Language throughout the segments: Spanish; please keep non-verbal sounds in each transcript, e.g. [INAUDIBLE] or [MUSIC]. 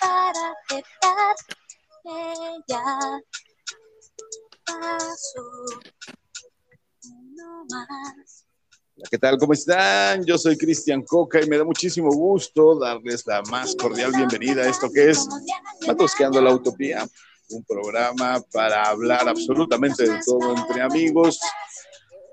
para aceptar ella pasó uno más. ¿qué tal? ¿Cómo están? Yo soy Cristian Coca y me da muchísimo gusto darles la más cordial bienvenida a esto que es Matosqueando la Utopía, un programa para hablar absolutamente de todo entre amigos.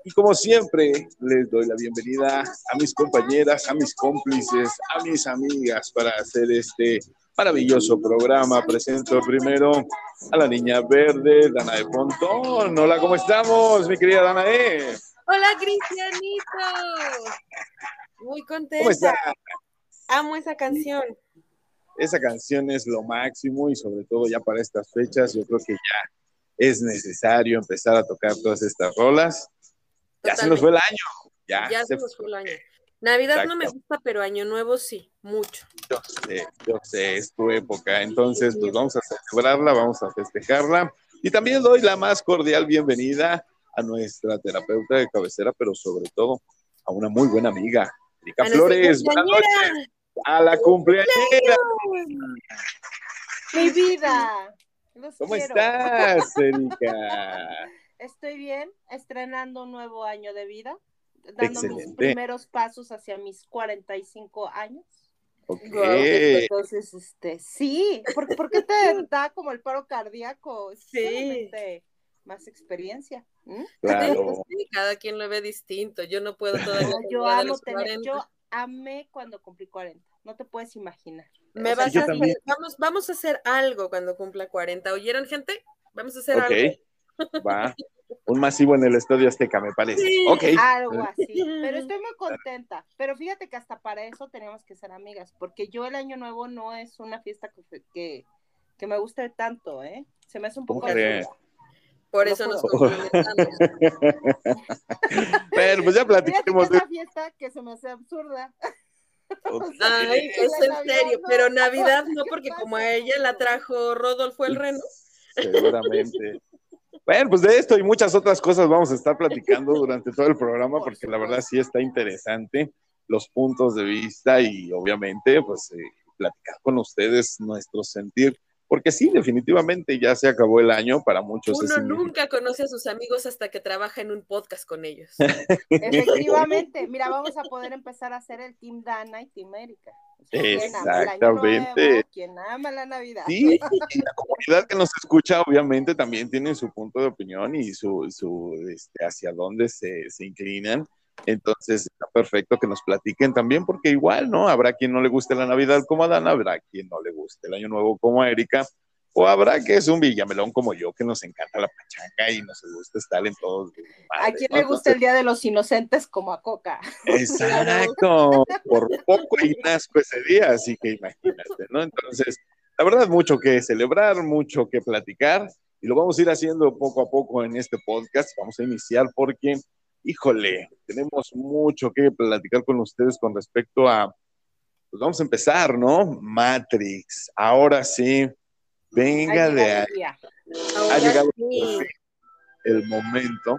Y como siempre, les doy la bienvenida a mis compañeras, a mis cómplices, a mis amigas para hacer este maravilloso programa. Presento primero a la niña verde, Dana de Pontón. Hola, ¿cómo estamos, mi querida Dana E? Hola, Cristianito. Muy contenta. ¿Cómo estás? Amo esa canción. Esa canción es lo máximo y sobre todo ya para estas fechas yo creo que ya es necesario empezar a tocar todas estas rolas. Ya se nos fue el año. Ya, Ya se nos fue el año. Navidad no me gusta, pero Año Nuevo sí, mucho. Yo sé, yo sé, es tu época. Entonces, pues vamos a celebrarla, vamos a festejarla. Y también doy la más cordial bienvenida a nuestra terapeuta de cabecera, pero sobre todo a una muy buena amiga, Erika A Flores. Buenas noches. A la cumpleañera. Mi vida. Los ¿Cómo quiero. estás, Erika? [LAUGHS] Estoy bien, estrenando un nuevo año de vida, dando mis primeros pasos hacia mis 45 años. Ok. Entonces, este, sí, ¿por, por qué te [LAUGHS] da como el paro cardíaco? Sí. más experiencia. Claro. Sí, cada quien lo ve distinto. Yo no puedo [LAUGHS] todavía. Yo llegar a amo tener, 40. yo amé cuando cumplí 40, no te puedes imaginar. Me O sea, vas yo a hacer- vamos, vamos a hacer algo cuando cumpla 40. ¿Oyeron, gente? Vamos a hacer algo. Ok. Va. [LAUGHS] Un masivo en el Estadio Azteca, me parece. Sí. Ok. Algo así. [LAUGHS] Pero estoy muy contenta. Pero fíjate que hasta para eso tenemos que ser amigas, porque yo el año nuevo no es una fiesta que, que, que me guste tanto, ¿eh? Se me hace un ¿Cómo poco. Por eso nos complementamos. [LAUGHS] Bueno, pues ya platiquemos es una fiesta que se me hace absurda. [LAUGHS] Ay, es en Navidad serio, no. pero Navidad no, ¿Qué porque como a ella la trajo Rodolfo el Reno. Seguramente. Bueno, pues de esto y muchas otras cosas vamos a estar platicando [LAUGHS] durante todo el programa Por porque la verdad sí está interesante los puntos de vista y obviamente pues eh, platicar con ustedes nuestro sentir, porque sí, definitivamente ya se acabó el año para muchos. Uno nunca conoce a sus amigos hasta que trabaja en un podcast con ellos. [LAUGHS] Efectivamente. Mira, vamos a poder empezar a hacer el Team Dana y Team Erika. O sea, ¿quién ama el año Exactamente. nuevo? ¿Quién ama la Navidad? Sí, y la comunidad que nos escucha obviamente también tiene su punto de opinión y su, su este, hacia dónde se, se inclinan. Entonces está perfecto que nos platiquen también, porque igual, ¿no? Habrá quien no le guste la Navidad como a Dana, habrá quien no le guste el Año Nuevo como a Erika, o habrá que es un villamelón como yo, que nos encanta la pachanga y nos gusta estar en todos. los ¿A quién ¿no? le gusta el Día de los Inocentes como a Coca? Exacto, por poco y nazco ese día, así que imagínate, ¿no? Entonces, la verdad, mucho que celebrar, mucho que platicar, y lo vamos a ir haciendo poco a poco en este podcast. Vamos a iniciar porque, híjole, tenemos mucho que platicar con ustedes con respecto a, pues vamos a empezar, ¿no? Matrix, ahora sí, venga Ha de ahí. Ahora llegado sí. el momento,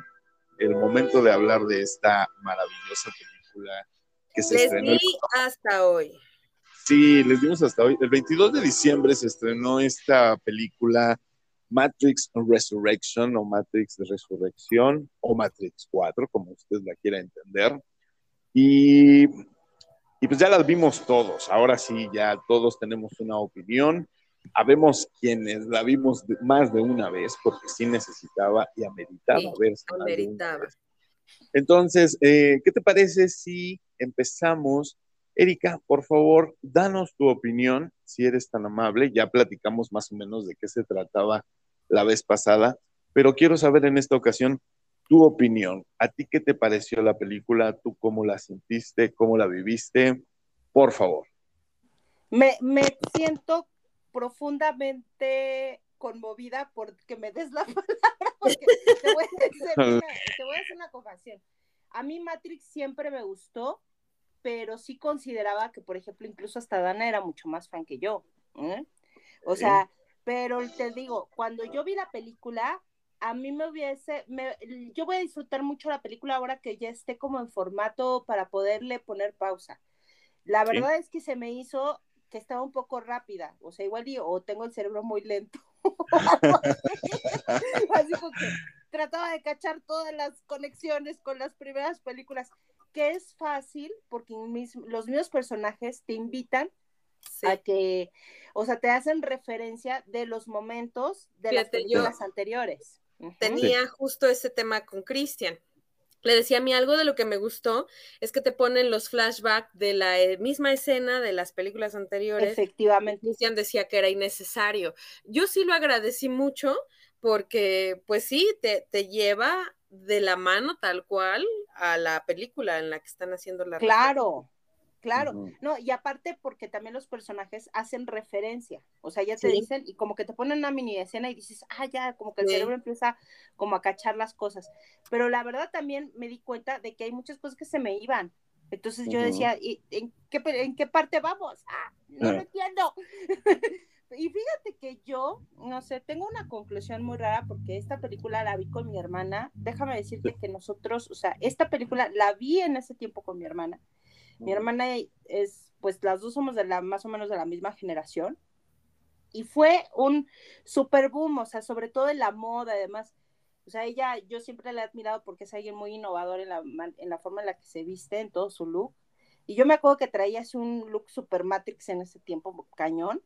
el momento de hablar de esta maravillosa película que se Les estrenó. di hasta hoy. Sí, les dimos hasta hoy. El 22 de diciembre se estrenó esta película Matrix Resurrection o Matrix Resurrección o Matrix 4, como usted la quiera entender. Y, y pues ya las vimos todos. Ahora sí, ya todos tenemos una opinión. Habemos quienes la vimos de- más de una vez porque sí necesitaba y ameritaba Sí, verse Ameritaba. Entonces, eh, ¿qué te parece si empezamos? Erika, por favor, danos tu opinión, si eres tan amable. Ya platicamos más o menos de qué se trataba la vez pasada, pero quiero saber en esta ocasión tu opinión. ¿A ti qué te pareció la película? ¿Tú cómo la sentiste? ¿Cómo la viviste? Por favor. Me, me siento profundamente conmovida porque me des la [LAUGHS] palabra, porque te voy a hacer [LAUGHS] una, te voy a hacer una confesión. A mí Matrix siempre me gustó, pero sí consideraba que, por ejemplo, incluso hasta Dana era mucho más fan que yo. ¿eh? O sea, pero te digo, cuando yo vi la película, a mí me hubiese, me, yo voy a disfrutar mucho la película ahora que ya esté como en formato para poderle poner pausa. La verdad es que se me hizo que estaba un poco rápida, o sea, igual yo, o tengo el cerebro muy lento. [LAUGHS] Así como que trataba de cachar todas las conexiones con las primeras películas, que es fácil porque los mismos personajes te invitan a que, o sea, te hacen referencia de los momentos de las películas anteriores. Tenía justo ese tema con Cristian. Le decía a mí algo de lo que me gustó es que te ponen los flashbacks de la eh, misma escena de las películas anteriores. Efectivamente. Cristian decía que era innecesario. Yo sí lo agradecí mucho porque, pues sí, te, te lleva de la mano tal cual a la película en la que están haciendo la. Claro, Claro, no, y aparte porque también los personajes hacen referencia, o sea, ya te dicen y como que te ponen una mini escena y dices, ah, ya, como que el cerebro empieza como a cachar las cosas, pero la verdad también me di cuenta de que hay muchas cosas que se me iban, entonces yo decía, ¿y en qué, en qué parte vamos? Ah, no lo entiendo. [LAUGHS] y fíjate que yo, no sé, tengo una conclusión muy rara porque esta película la vi con mi hermana, déjame decirte que nosotros, o sea, esta película la vi en ese tiempo con mi hermana mi hermana es, pues las dos somos de la, más o menos de la misma generación. Y fue un super boom, o sea, sobre todo en la moda, además. O sea, ella, yo siempre la he admirado porque es alguien muy innovador en la, en la forma en la que se viste, en todo su look. Y yo me acuerdo que traía así un look super Matrix en ese tiempo, cañón.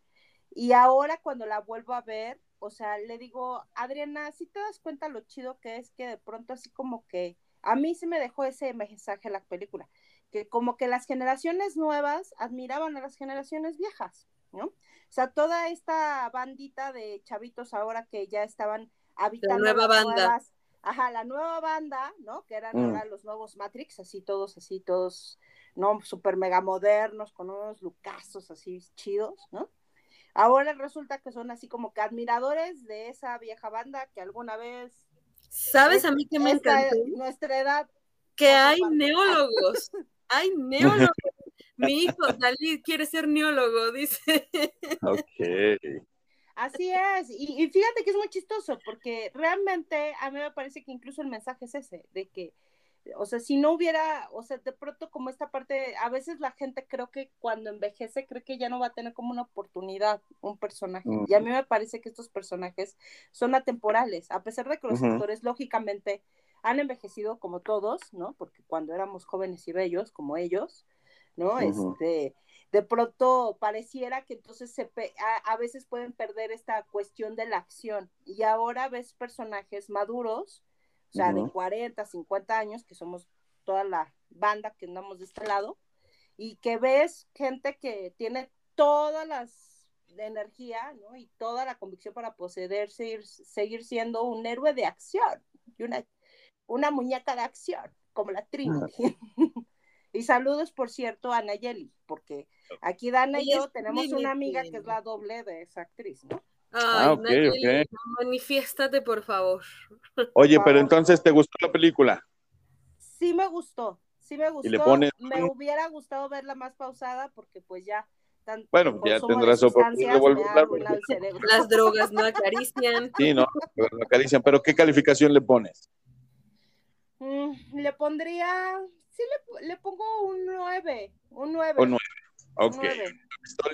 Y ahora cuando la vuelvo a ver, o sea, le digo, Adriana, si te das cuenta lo chido que es que de pronto así como que a mí se me dejó ese mensaje la película que como que las generaciones nuevas admiraban a las generaciones viejas, ¿no? O sea, toda esta bandita de chavitos ahora que ya estaban habitando la nueva banda. ajá, la nueva banda, ¿no? Que eran mm. ahora los nuevos Matrix, así todos, así todos, ¿no? Súper mega modernos, con unos lucazos así chidos, ¿no? Ahora resulta que son así como que admiradores de esa vieja banda que alguna vez... ¿Sabes a mí que me encanta? Nuestra edad. Que hay neólogos. [LAUGHS] ¡Ay, neólogo! [LAUGHS] Mi hijo Dalí quiere ser neólogo, dice. Ok. Así es, y, fíjate que es muy chistoso, porque realmente a mí me parece que incluso el mensaje es ese, de que, o sea, si no hubiera, o sea, de pronto como esta parte, a veces la gente creo que cuando envejece cree que ya no va a tener como una oportunidad un personaje, y a mí me parece que estos personajes son atemporales, a pesar de que los actores lógicamente han envejecido como todos, ¿no? Porque cuando éramos jóvenes y bellos, como ellos, ¿no? Este, de pronto pareciera que entonces se a, veces pueden perder esta cuestión de la acción. Y ahora ves personajes maduros, o sea, de 40, 50 años, que somos toda la banda que andamos de este lado, y que ves gente que tiene todas las de energía, ¿no? Y toda la convicción para poseer, seguir, seguir siendo un héroe de acción y una una muñeca de acción, como la Trinity. [LAUGHS] y saludos, por cierto, a Nayeli, porque aquí Dana y yo tenemos una amiga que es la doble de esa actriz, ¿no? Ay, ah, Nayeli, manifiéstate, por favor. Oye, pero entonces, ¿te gustó la película? Sí me gustó, sí me gustó. Me hubiera gustado verla más pausada porque pues ya bueno, ya tendrás oportunidad de volver Las drogas no acarician. Sí, no, no acarician. Pero ¿qué calificación le pones? Mm, le pondría, sí, le, le, pongo un 9, un 9. Un 9, ok.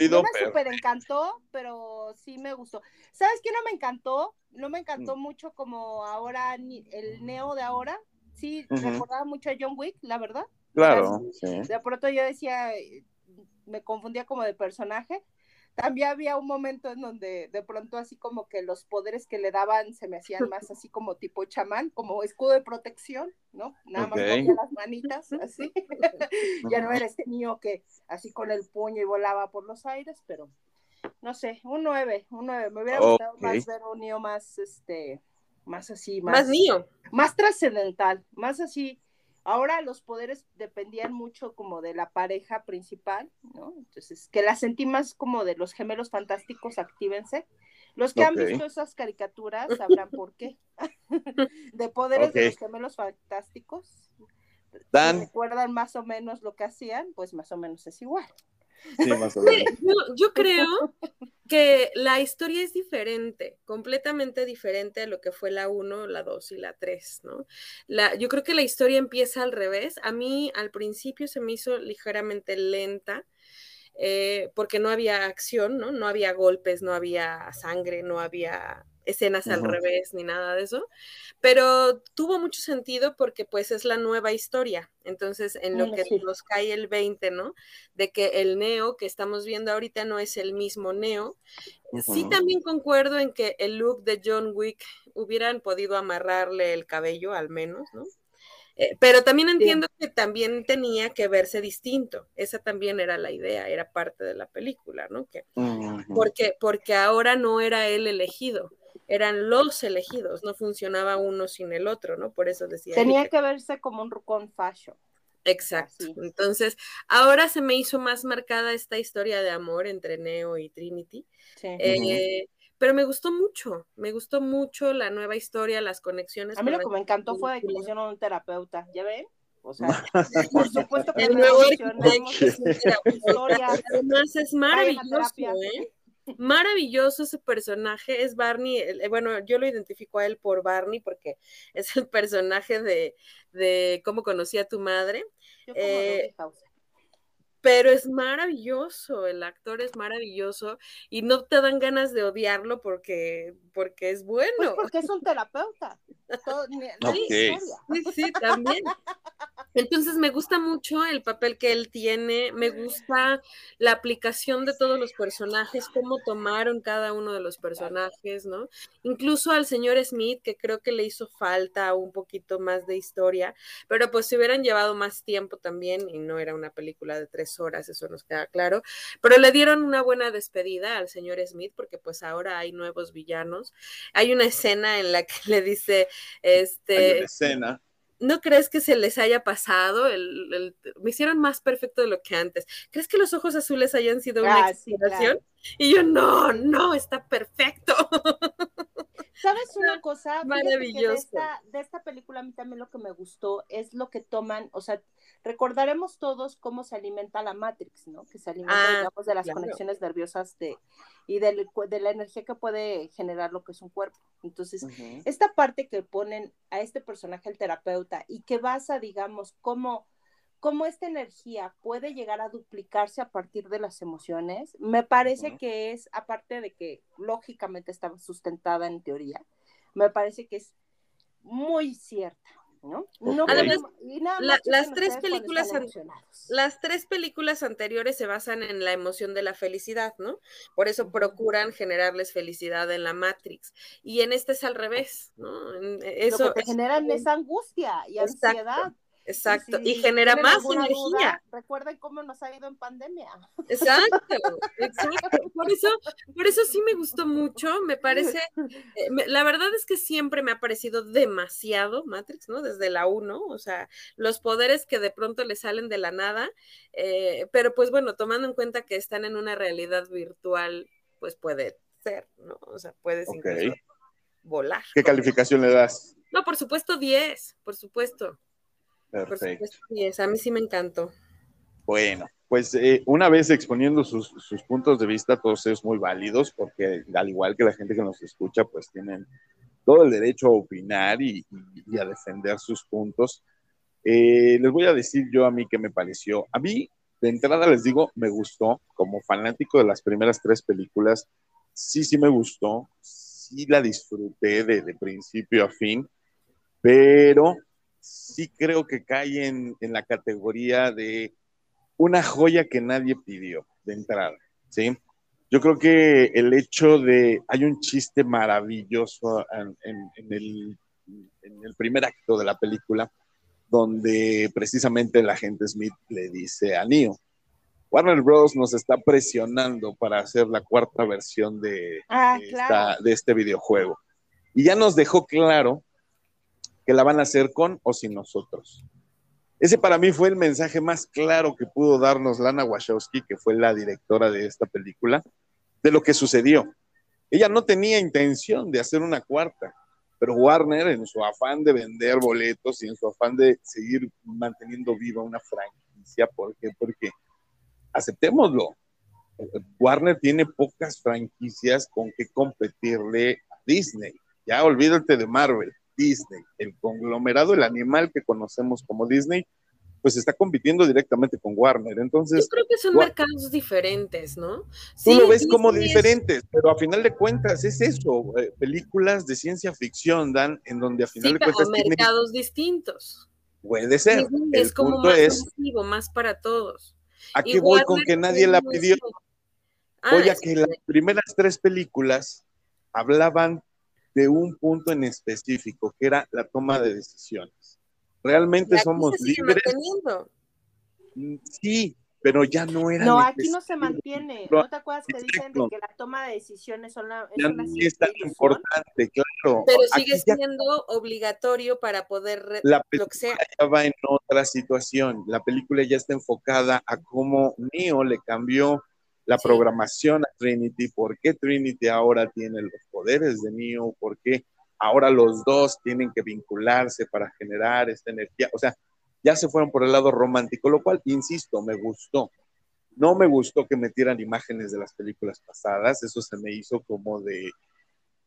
no me super encantó, pero sí me gustó. ¿Sabes qué no me encantó? No me encantó mm. mucho como ahora el Neo de ahora. Sí, recordaba mucho a John Wick, la verdad. Claro, sí. De pronto yo decía, me confundía como de personaje, también había un momento en donde de pronto así como que los poderes que le daban se me hacían [LAUGHS] más así como tipo chamán, como escudo de protección, ¿no? Nada más con las manitas, así. [LAUGHS] ya no era este niño que así con el puño y volaba por los aires, pero no sé, un 9, un 9. Me hubiera gustado más ver un niño más, este, más así, más... Más niño. Más trascendental, más así. Ahora los poderes dependían mucho como de la pareja principal, ¿no? Entonces, que la sentí más como de los gemelos fantásticos, actívense. Los que han visto esas caricaturas sabrán por qué. [LAUGHS] de poderes de los gemelos fantásticos. Si recuerdan más o menos lo que hacían, pues más o menos es igual. Sí, más o menos. Yo, creo que la historia es diferente, completamente diferente a lo que fue la 1, la 2 y la 3, ¿no? La, yo creo que la historia empieza al revés. A mí al principio se me hizo ligeramente lenta. Eh, porque no había acción, ¿no? No había golpes, no había sangre, no había escenas al revés ni nada de eso, pero tuvo mucho sentido porque pues es la nueva historia. Entonces, en lo que nos cae el 20, ¿no? De que el Neo que estamos viendo ahorita no es el mismo Neo. Sí también concuerdo en que el look de John Wick hubieran podido amarrarle el cabello al menos, ¿no? Eh, pero también entiendo que también tenía que verse distinto. Esa también era la idea, era parte de la película, ¿no? Que, porque, porque ahora no era él elegido eran los elegidos, no funcionaba uno sin el otro, ¿no? Por eso decía. Tenía que... verse como un rucón fashion. Exacto. Entonces, ahora se me hizo más marcada esta historia de amor entre Neo y Trinity. Sí. Eh, pero me gustó mucho, me gustó mucho la nueva historia, las conexiones. A mí lo que me encantó fue que pusieron un terapeuta, ¿ya ven? O sea, [LAUGHS] por supuesto que el nuevo [LAUGHS] historia. Además es maravilloso, ¿eh? Maravilloso ese personaje, es Barney, eh, bueno, yo lo identifico a él por Barney porque [LAUGHS] es el personaje de, de cómo conocí a tu madre. Eh, pero es maravilloso, el actor es maravilloso y no te dan ganas de odiarlo porque, porque es bueno. Pues porque es un [LAUGHS] terapeuta. sí, sí, también. Entonces me gusta mucho el papel que él tiene, me gusta la aplicación de todos los personajes, cómo tomaron cada uno de los personajes, ¿no? Incluso al señor Smith, que creo que le hizo falta un poquito más de historia, pero pues si hubieran llevado más tiempo también, y no era una película de tres horas, eso nos queda claro, pero le dieron una buena despedida al señor Smith, porque pues ahora hay nuevos villanos. Hay una escena en la que le dice, este... Hay una escena ¿No crees que se les haya pasado? El, me hicieron más perfecto de lo que antes. ¿Crees que los ojos azules hayan sido una ah, exageración? Y yo, no, no, está perfecto. [LAUGHS] ¿Sabes una cosa? Maravilloso. De esta, de esta película a mí también lo que me gustó es lo que toman, o sea, recordaremos todos cómo se alimenta la Matrix, ¿no? Que se alimenta, ah, digamos, de las conexiones nerviosas de, y de, de, la energía que puede generar lo que es un cuerpo. Entonces, esta parte que ponen a este personaje, el terapeuta, y que basa, digamos, cómo cómo esta energía puede llegar a duplicarse a partir de las emociones, me parece que es, aparte de que lógicamente está sustentada en teoría, me parece que es muy cierta. ¿no? Además, las tres películas las tres películas anteriores se basan en la emoción de la felicidad, ¿no? Por eso procuran generarles felicidad en la Matrix. Y en este es al revés, ¿no? Eso Lo que te generan esa angustia y ansiedad. Exacto, y, genera más energía. recuerden cómo nos ha ido en pandemia. Exacto, [LAUGHS] exacto. Por eso, por eso sí me gustó mucho, me parece, eh, la verdad es que siempre me ha parecido demasiado Matrix, ¿no? Desde la 1, o sea, los poderes que de pronto le salen de la nada, eh, pero pues bueno, tomando en cuenta que están en una realidad virtual, pues puede ser, ¿no? O sea, puedes incluso volar. ¿Qué calificación le das? No, por supuesto 10, por supuesto. Perfecto. a mí sí me encantó. Bueno, pues eh, una vez exponiendo sus, puntos de vista, todos ellos muy válidos, porque al igual que la gente que nos escucha, pues tienen todo el derecho a opinar y, a defender sus puntos. Eh, les voy a decir yo a mí qué me pareció. A mí, de entrada les digo, me gustó, como fanático de las primeras tres películas, sí, sí me gustó, sí la disfruté de, de principio a fin, pero sí creo que cae en, la categoría de una joya que nadie pidió de entrada, ¿sí? Yo creo que el hecho de, hay un chiste maravilloso en, el, primer acto de la película, donde precisamente el agente Smith le dice a Neo, Warner Bros. nos está presionando para hacer la cuarta versión de, ah, de este videojuego. Y ya nos dejó claro que la van a hacer con o sin nosotros. Ese para mí fue el mensaje más claro que pudo darnos Lana Wachowski, que fue la directora de esta película, de lo que sucedió. Ella no tenía intención de hacer una cuarta, pero Warner, en su afán de vender boletos y en su afán de seguir manteniendo viva una franquicia, ¿por qué? Porque aceptémoslo, Warner tiene pocas franquicias con que competirle a Disney. Ya olvídate de Marvel, Disney, el conglomerado, el animal que conocemos como Disney, pues está compitiendo directamente con Warner. Entonces, yo creo que son mercados diferentes, ¿no? Tú lo ves como diferentes, pero a final de cuentas es eso, eh, películas de ciencia ficción dan en donde a final de cuentas mercados distintos. Puede ser. es como más es, más para todos. Aquí voy con que nadie la pidió. Ah, Voy a que las primeras tres películas hablaban de un punto en específico, que era la toma de decisiones. Realmente somos libres. Mm, sí, pero ya no era. No, aquí no se mantiene. ¿No te acuerdas que dicen de que la toma de decisiones son la, es una es tan importante, claro. Pero sigue siendo obligatorio para poder la película ya va en otra situación. La película ya está enfocada a cómo Neo le cambió la programación a Trinity, por qué Trinity ahora tiene los poderes de Neo, por qué ahora los dos tienen que vincularse para generar esta energía. O sea, ya se fueron por el lado romántico, lo cual, insisto, me gustó. No me gustó que metieran imágenes de las películas pasadas, eso se me hizo como de,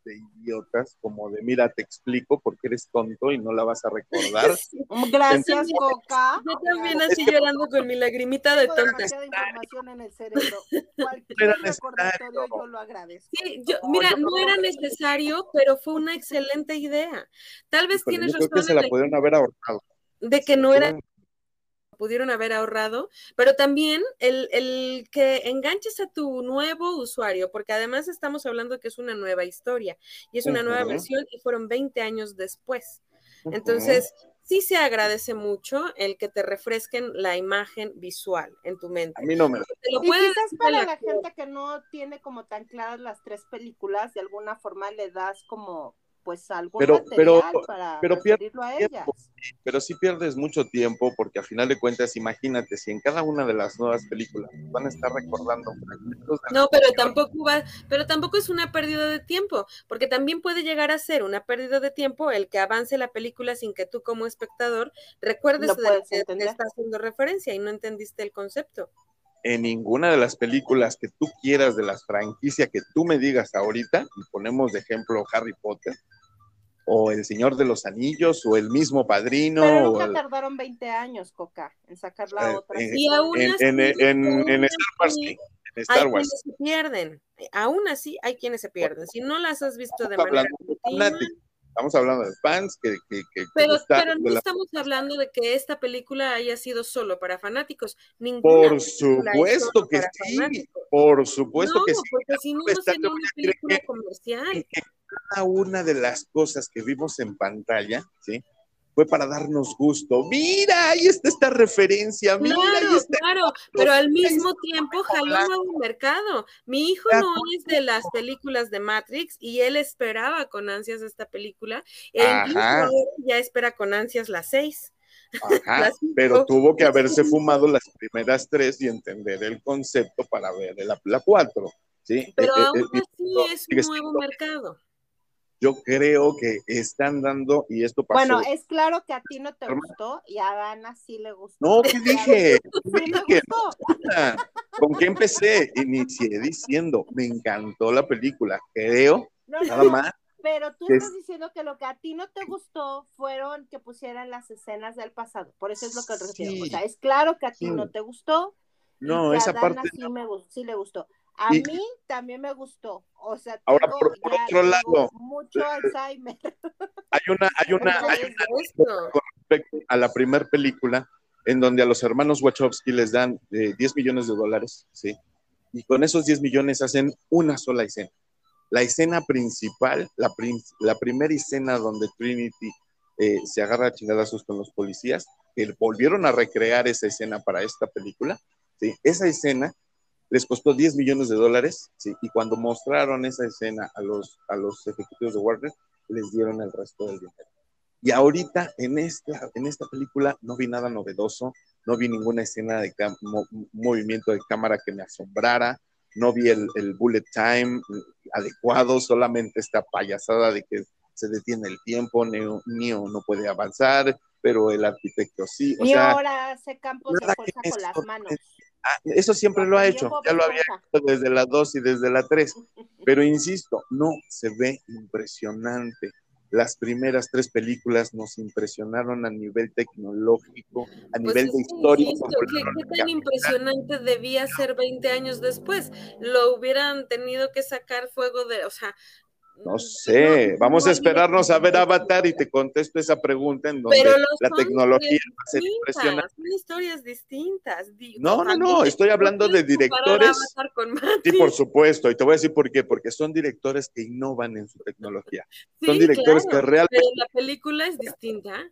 de idiotas, como de mira, te explico porque eres tonto y no la vas a recordar. [LAUGHS] Gracias, Coca. Yo también así llorando con mi lagrimita de tonta. información en el cerebro. Cualquier recordatorio yo lo agradezco. Sí, yo, mira, no era necesario, pero fue una excelente idea. Tal vez tienes razón. Creo que se la pudieron haber ahorrado. De que no era pudieron haber ahorrado, pero también el, el, que enganches a tu nuevo usuario, porque además estamos hablando de que es una nueva historia y es una nueva versión y fueron 20 años después. Entonces, sí se agradece mucho el que te refresquen la imagen visual en tu mente. A mí no me lo y quizás para la gente que no tiene como tan claras las tres películas, de alguna forma le das como pues algún pero, material pero, para pero a ellas. pero sí pierdes mucho tiempo porque a final de cuentas, imagínate, si en cada una de las nuevas películas van a estar recordando No, pero tampoco va, pero tampoco es una pérdida de tiempo, porque también puede llegar a ser una pérdida de tiempo el que avance la película sin que tú como espectador recuerdes de que te está haciendo referencia y no entendiste el concepto en ninguna de las películas que tú quieras de las franquicias que tú me digas ahorita, y ponemos de ejemplo Harry Potter, o El Señor de los Anillos, o el mismo Padrino. Pero nunca tardaron 20 años, Coca, en sacar la eh, otra. y aún así, en, en, Star Wars, hay quienes se pierden, aún así hay quienes se pierden. Si no las has visto de manera Estamos hablando de fans que... que, que pero, pero no estamos hablando de que esta película haya sido solo para fanáticos. por supuesto que sí, por supuesto que sí. porque si no, no sería una película comercial cada una de las cosas que vimos en pantalla, ¿sí? Fue para darnos gusto. Mira, ahí está esta referencia. Mira, claro, claro, pero al mismo tiempo jaló un mercado. Mi hijo no es de las películas de Matrix y él esperaba con ansias esta película. E incluso ya espera con ansias las seis. Ajá, [LAUGHS] pero tuvo que haberse fumado las primeras tres y entender el concepto para ver la, la cuatro. ¿sí? Pero eh, eh, aún así es un nuevo mercado yo creo que están dando, y esto pasó. Bueno, es claro que a ti no te gustó y a Dana sí le gustó. No, ¿qué [LAUGHS] dije? dije? ¿Con qué empecé? Inicié diciendo, me encantó la película, creo, nada más. Pero tú estás diciendo que lo que a ti no te gustó fueron que pusieran las escenas del pasado. Por eso es lo que refiero. O sea, es claro que a ti no te gustó. No, esa parte. Sí, me, sí le gustó. A mí también me gustó. O sea, ahora por, otro lado, mucho Alzheimer. [LAUGHS] Hay una, hay una, hay una con respecto a la primera película en donde a los hermanos Wachowski les dan 10 eh, millones de dólares, ¿sí? Y con esos 10 millones hacen una sola escena. La escena principal, la, la primera escena donde Trinity eh, se agarra a chingadazos con los policías, que volvieron a recrear esa escena para esta película, ¿sí? Esa escena les costó 10 millones de dólares, ¿sí? y cuando mostraron esa escena a los, a los ejecutivos de Warner, les dieron el resto del dinero. Y ahorita en esta, en esta película no vi nada novedoso, no vi ninguna escena de movimiento de cámara que me asombrara, no vi el, bullet time adecuado, solamente esta payasada de que se detiene el tiempo, Neo, no puede avanzar, pero el arquitecto sí. y ahora hace campos de fuerza con las manos. Ah, eso siempre lo ha hecho, ya lo había hecho desde la 2 y desde la 3, [LAUGHS] pero insisto, no se ve impresionante. Las primeras tres películas nos impresionaron a nivel tecnológico, a pues nivel de historia. ¿Qué, tan impresionante debía ser 20 años después? Lo hubieran tenido que sacar fuego de, o sea, no sé, vamos a esperarnos a ver Avatar y te contesto esa pregunta en donde la tecnología va a ser impresionante. Son historias distintas. No, no, no, estoy hablando de directores. Sí, por supuesto, y te voy a decir por qué, porque son directores que innovan en su tecnología. [LAUGHS] son directores que realmente... Pero la película es distinta.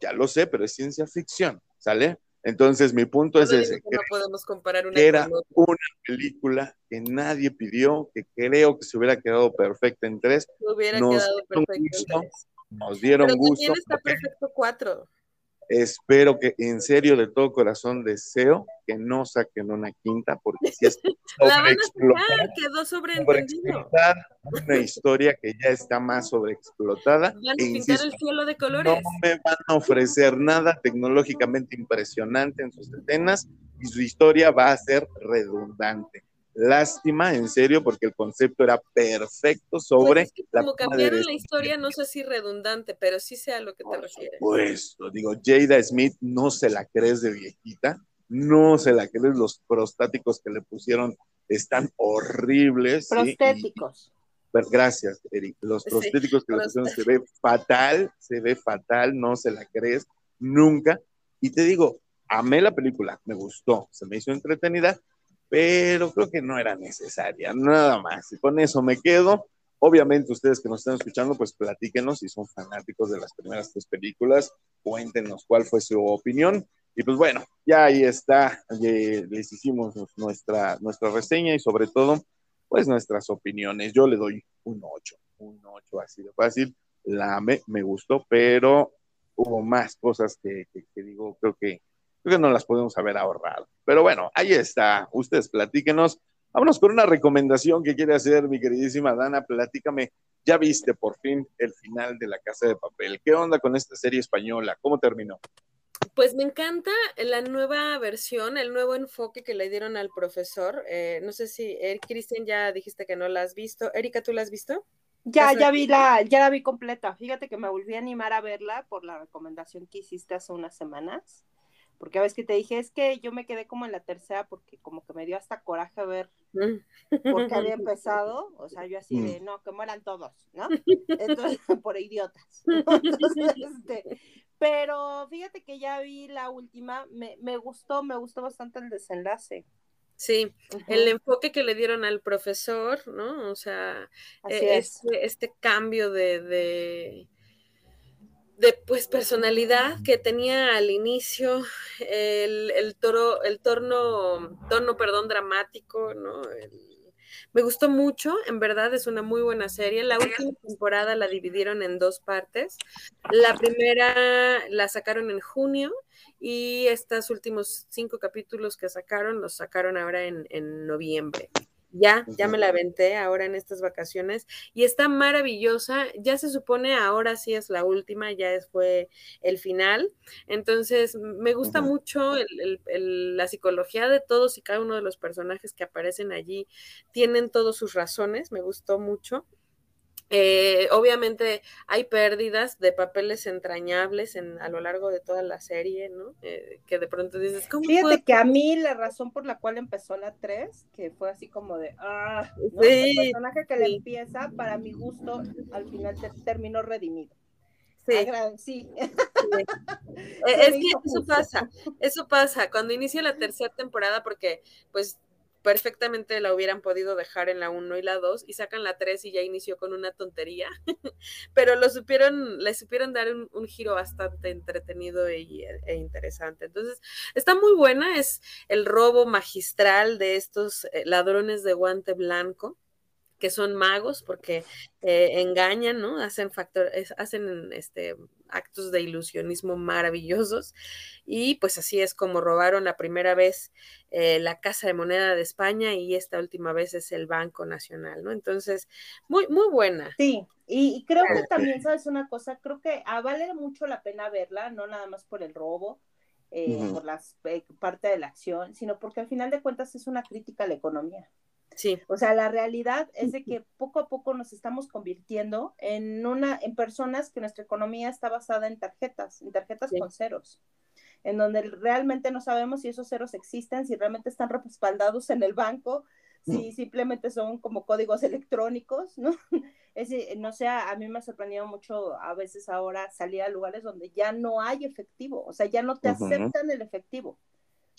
Ya lo sé, pero es ciencia ficción, ¿sale? Entonces, mi punto es ese. Que no podemos comparar una era una película que nadie pidió, que creo que se hubiera quedado perfecta en tres. hubiera quedado perfecta en tres. Nos dieron Pero gusto. está perfecto cuatro. Espero que en serio de todo corazón deseo que no saquen una quinta porque si es [LAUGHS] la van a sacar, quedó sobreentendido. Una historia que ya está más sobreexplotada. Van a e el cielo de colores. No me van a ofrecer nada tecnológicamente impresionante en sus escenas y su historia va a ser redundante. Lástima, en serio, porque el concepto era perfecto sobre pues como cambiaron la historia, no sé si redundante, pero sí sea a lo que te refieres. Pues, digo, Jada Smith no se la crees de viejita, no se la crees, los prostáticos que le pusieron están horribles. Prostéticos. gracias, Eric. Los prostéticos que le pusieron se ve fatal, se ve fatal, no se la crees nunca. Y te digo, amé la película, me gustó, se me hizo entretenida, pero creo que no era necesaria, nada más. Y con eso me quedo. Obviamente ustedes que nos están escuchando, pues platíquenos si son fanáticos de las primeras tres películas, cuéntenos cuál fue su opinión. Y pues bueno, ya ahí está, les hicimos nuestra, nuestra reseña y sobre todo, pues nuestras opiniones. Yo le doy un 8, un 8 así de fácil. La me, gustó, pero hubo más cosas que digo, creo que creo que no las podemos haber ahorrado. Pero bueno, ahí está. Ustedes platíquenos. Vámonos con una recomendación que quiere hacer mi queridísima Dana. Platícame, ya viste por fin el final de La Casa de Papel. ¿Qué onda con esta serie española? ¿Cómo terminó? Pues me encanta la nueva versión, el nuevo enfoque que le dieron al profesor. Eh, no sé si, eh, Cristian, ya dijiste que no la has visto. Erika, ¿tú la has visto? Ya, ya vi la, ya la vi completa. Fíjate que me volví a animar a verla por la recomendación que hiciste hace unas semanas porque a veces que te dije, es que yo me quedé como en la tercera porque como que me dio hasta coraje ver mm. por qué había [LAUGHS] empezado, o sea, yo así de, mm. no, que mueran todos, ¿no? [LAUGHS] Entonces, [LAUGHS] por idiotas. Este, pero fíjate que ya vi la última, me, me gustó, me gustó bastante el desenlace. Sí, el enfoque que le dieron al profesor, ¿no? O sea, e, este, este, cambio de de pues personalidad que tenía al inicio, el, el toro, el torno, tono, perdón, dramático, ¿no? me gustó mucho, en verdad es una muy buena serie. La última temporada la dividieron en dos partes. La primera la sacaron en junio y estos últimos cinco capítulos que sacaron los sacaron ahora en, en noviembre. Ya, ya me la aventé ahora en estas vacaciones y está maravillosa. Ya se supone ahora sí es la última, ya fue el final. Entonces, me gusta mucho la psicología de todos y cada uno de los personajes que aparecen allí. Tienen todas sus razones, me gustó mucho. Eh, obviamente hay pérdidas de papeles entrañables en, a lo largo de toda la serie, ¿no? Eh, que de pronto dices, ¿cómo Fíjate que a mí la razón por la cual empezó la 3, que fue así como de, ah, el personaje que le empieza, para mi gusto, al final terminó redimido. Sí. sí. [LAUGHS] Es que eso pasa, eso pasa. Cuando inicia la tercera temporada, porque pues perfectamente la hubieran podido dejar en la 1 y la 2 y sacan la 3 y ya inició con una tontería, [LAUGHS] pero lo supieron, le supieron dar un, giro bastante entretenido e, e, interesante. Entonces, está muy buena, es el robo magistral de estos eh, ladrones de guante blanco que son magos porque eh, engañan, ¿no? Hacen factores, hacen este actos de ilusionismo maravillosos y pues así es como robaron la primera vez eh, la Casa de Moneda de España y esta última vez es el Banco Nacional, ¿no? Entonces, muy, muy buena. Sí, y, creo que también, ¿sabes una cosa? Creo que ah, vale mucho la pena verla, no nada más por el robo, eh, por la parte de la acción, sino porque al final de cuentas es una crítica a la economía. Sí. O sea, la realidad es de que poco a poco nos estamos convirtiendo en una, en personas que nuestra economía está basada en tarjetas, en tarjetas con ceros, en donde realmente no sabemos si esos ceros existen, si realmente están respaldados en el banco, si simplemente son como códigos electrónicos, ¿no? [LAUGHS] Es, no sé, a mí me ha sorprendido mucho a veces ahora salir a lugares donde ya no hay efectivo, o sea, ya no te aceptan el efectivo.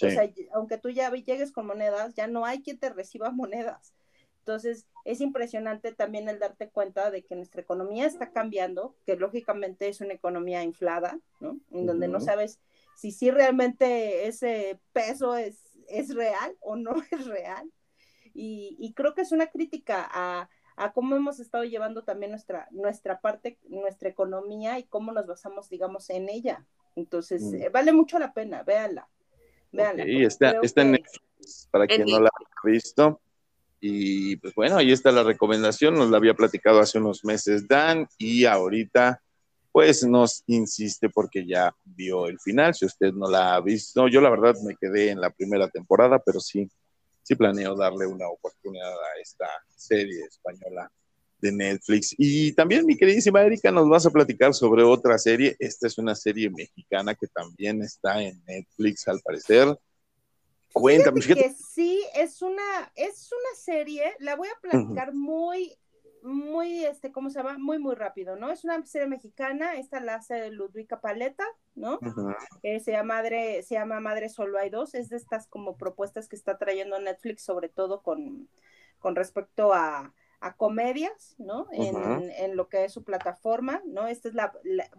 O sea, aunque tú ya llegues con monedas, ya no hay quien te reciba monedas. Entonces, es impresionante también el darte cuenta de que nuestra economía está cambiando, que lógicamente es una economía inflada, ¿no? En donde no sabes si sí realmente ese peso es, es real o no [LAUGHS] es real. Y, y creo que es una crítica a, a, cómo hemos estado llevando también nuestra, nuestra parte, nuestra economía y cómo nos basamos, digamos, en ella. Entonces, mm. eh, vale mucho la pena, véanla. Y está, está en Netflix, para quien no la haya visto. Y pues bueno, ahí está la recomendación, nos la había platicado hace unos meses Dan y ahorita pues nos insiste porque ya vio el final, si usted no la ha visto, yo la verdad me quedé en la primera temporada, pero sí, sí planeo darle una oportunidad a esta serie española de Netflix. Y también, mi queridísima Erika, nos vas a platicar sobre otra serie. Esta es una serie mexicana que también está en Netflix, al parecer. Cuéntame. Que sí, es una, es una serie, la voy a platicar muy, muy, este, ¿cómo se llama? Muy, muy rápido, ¿no? Es una serie mexicana, esta la hace Ludwika Paleta, ¿no? se, llama Madre, se llama Madre Solo hay dos, es de estas como propuestas que está trayendo Netflix, sobre todo con, con respecto a, a comedias, ¿no? En, lo que es su plataforma, ¿no? Esta es la,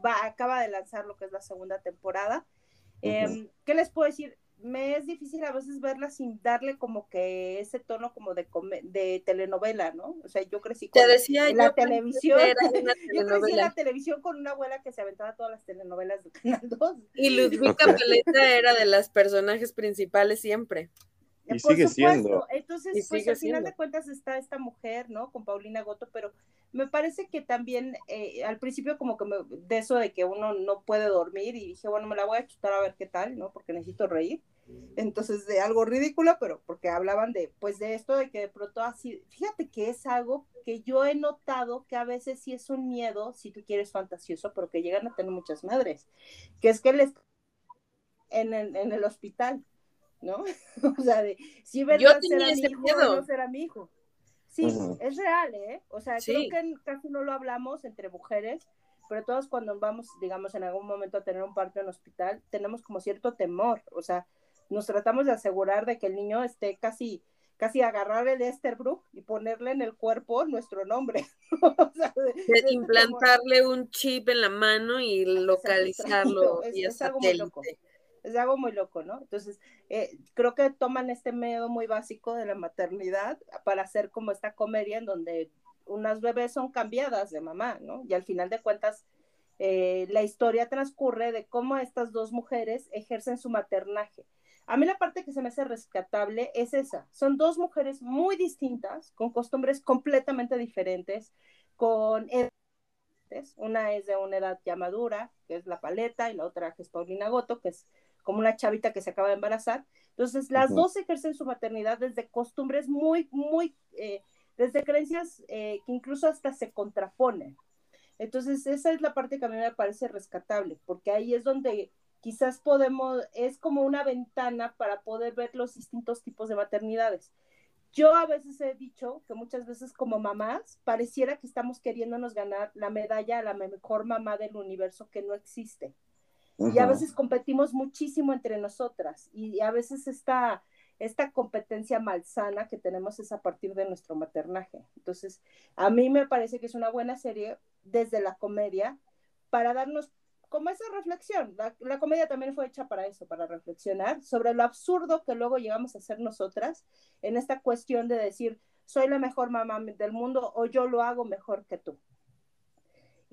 va, acaba de lanzar lo que es la segunda temporada. Em, ¿Qué les puedo decir? Me es difícil a veces verla sin darle como que ese tono como de, de telenovela, ¿no? O sea, yo crecí con la televisión. [LAUGHS] yo crecí en la televisión con una abuela que se aventaba todas las telenovelas de Canal 2. Y Ludwika [LAUGHS] Paleta era de las personajes principales siempre. Y sigue siendo. Entonces, pues al final de cuentas está esta mujer, ¿no? Con Paulina Goto, pero me parece que también eh, al principio como que me, de eso de que uno no puede dormir y dije, bueno, me la voy a chutar a ver qué tal, ¿no? Porque necesito reír. Entonces, de algo ridículo, pero porque hablaban de, pues de esto, de que de pronto así, fíjate que es algo que yo he notado que a veces sí es un miedo, si tú quieres fantasioso, pero que llegan a tener muchas madres, que es que les en, en el hospital, ¿no? [LAUGHS] o sea, de si verdad será mi hijo o no será mi hijo. Sí, es real, ¿eh? O sea, creo que casi no lo hablamos entre mujeres, pero todos cuando vamos, digamos, en algún momento a tener un parto en hospital, tenemos como cierto temor, o sea, nos tratamos de asegurar de que el niño esté casi casi agarrar el Esterbrook y ponerle en el cuerpo nuestro nombre. [LAUGHS] o sea, de, implantarle un chip en la mano y localizarlo. [LAUGHS] y es, algo muy loco es algo muy loco, ¿no? Entonces, eh, creo que toman este miedo muy básico de la maternidad para hacer como esta comedia en donde unas bebés son cambiadas de mamá, ¿no? Y al final de cuentas, eh, la historia transcurre de cómo estas dos mujeres ejercen su maternaje. A mí la parte que se me hace rescatable es esa. Son dos mujeres muy distintas, con costumbres completamente diferentes, con una es de una edad ya madura, que es la paleta, y la otra que es Paulina Goto, que es como una chavita que se acaba de embarazar. Entonces, las dos ejercen su maternidad desde costumbres muy, muy, eh, desde creencias eh, que incluso hasta se contraponen. Entonces, esa es la parte que a mí me parece rescatable, porque ahí es donde quizás podemos, es como una ventana para poder ver los distintos tipos de maternidades. Yo a veces he dicho que muchas veces como mamás pareciera que estamos queriéndonos ganar la medalla a la mejor mamá del universo que no existe. Y a veces competimos muchísimo entre nosotras y a veces esta, esta competencia malsana que tenemos es a partir de nuestro maternaje. Entonces, a mí me parece que es una buena serie desde la comedia para darnos como esa reflexión. La, la, comedia también fue hecha para eso, para reflexionar sobre lo absurdo que luego llegamos a ser nosotras en esta cuestión de decir, soy la mejor mamá del mundo o yo lo hago mejor que tú.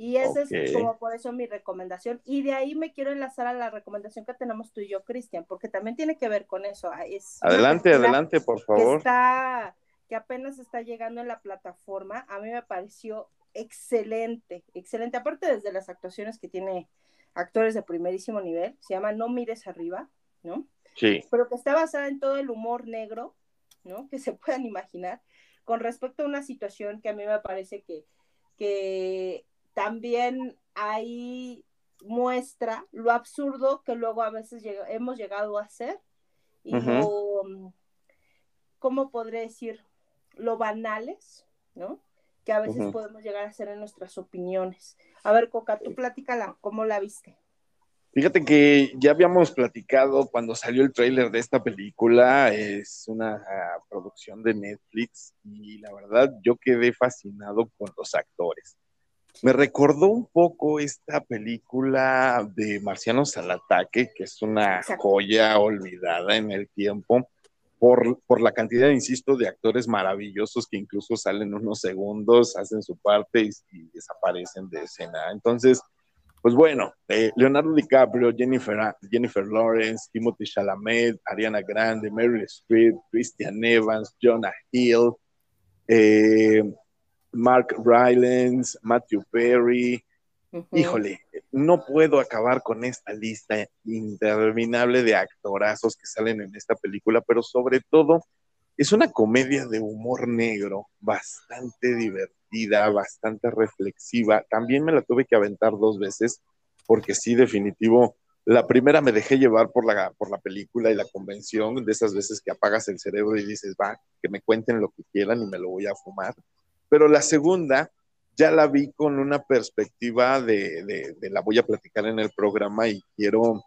Y esa es como por eso mi recomendación. Y de ahí me quiero enlazar a la recomendación que tenemos tú y yo, Cristian, porque también tiene que ver con eso. Ah, es adelante, adelante, por favor. Que, está, que apenas está llegando en la plataforma. A mí me pareció excelente, excelente. Aparte desde las actuaciones que tiene actores de primerísimo nivel, se llama No mires arriba, ¿no? Sí. Pero que está basada en todo el humor negro, ¿no? Que se [LAUGHS] puedan imaginar, con respecto a una situación que a mí me parece que, que también ahí muestra lo absurdo que luego a veces hemos llegado a ser y lo, ¿cómo podré decir? Lo banales, ¿no? Que a veces podemos llegar a ser en nuestras opiniones. A ver, Coca, tú platícala, ¿cómo la viste? Fíjate que ya habíamos platicado cuando salió el tráiler de esta película, es una ah, producción de Netflix y la verdad yo quedé fascinado con los actores. Me recordó un poco esta película de Marcianos al Ataque, que es una joya olvidada en el tiempo, por, por, la cantidad, insisto, de actores maravillosos que incluso salen unos segundos, hacen su parte y, desaparecen de escena. Entonces, pues bueno, eh, Leonardo DiCaprio, Jennifer, Jennifer Lawrence, Timothy Chalamet, Ariana Grande, Meryl Streep, Christian Evans, Jonah Hill, eh, Mark Rylance, Matthew Perry. Híjole, no puedo acabar con esta lista interminable de actorazos que salen en esta película, pero sobre todo es una comedia de humor negro bastante divertida, bastante reflexiva. También me la tuve que aventar dos veces porque sí, definitivo, la primera me dejé llevar por la, por la película y la convención, de esas veces que apagas el cerebro y dices, va, que me cuenten lo que quieran y me lo voy a fumar pero la segunda ya la vi con una perspectiva de, la voy a platicar en el programa y quiero,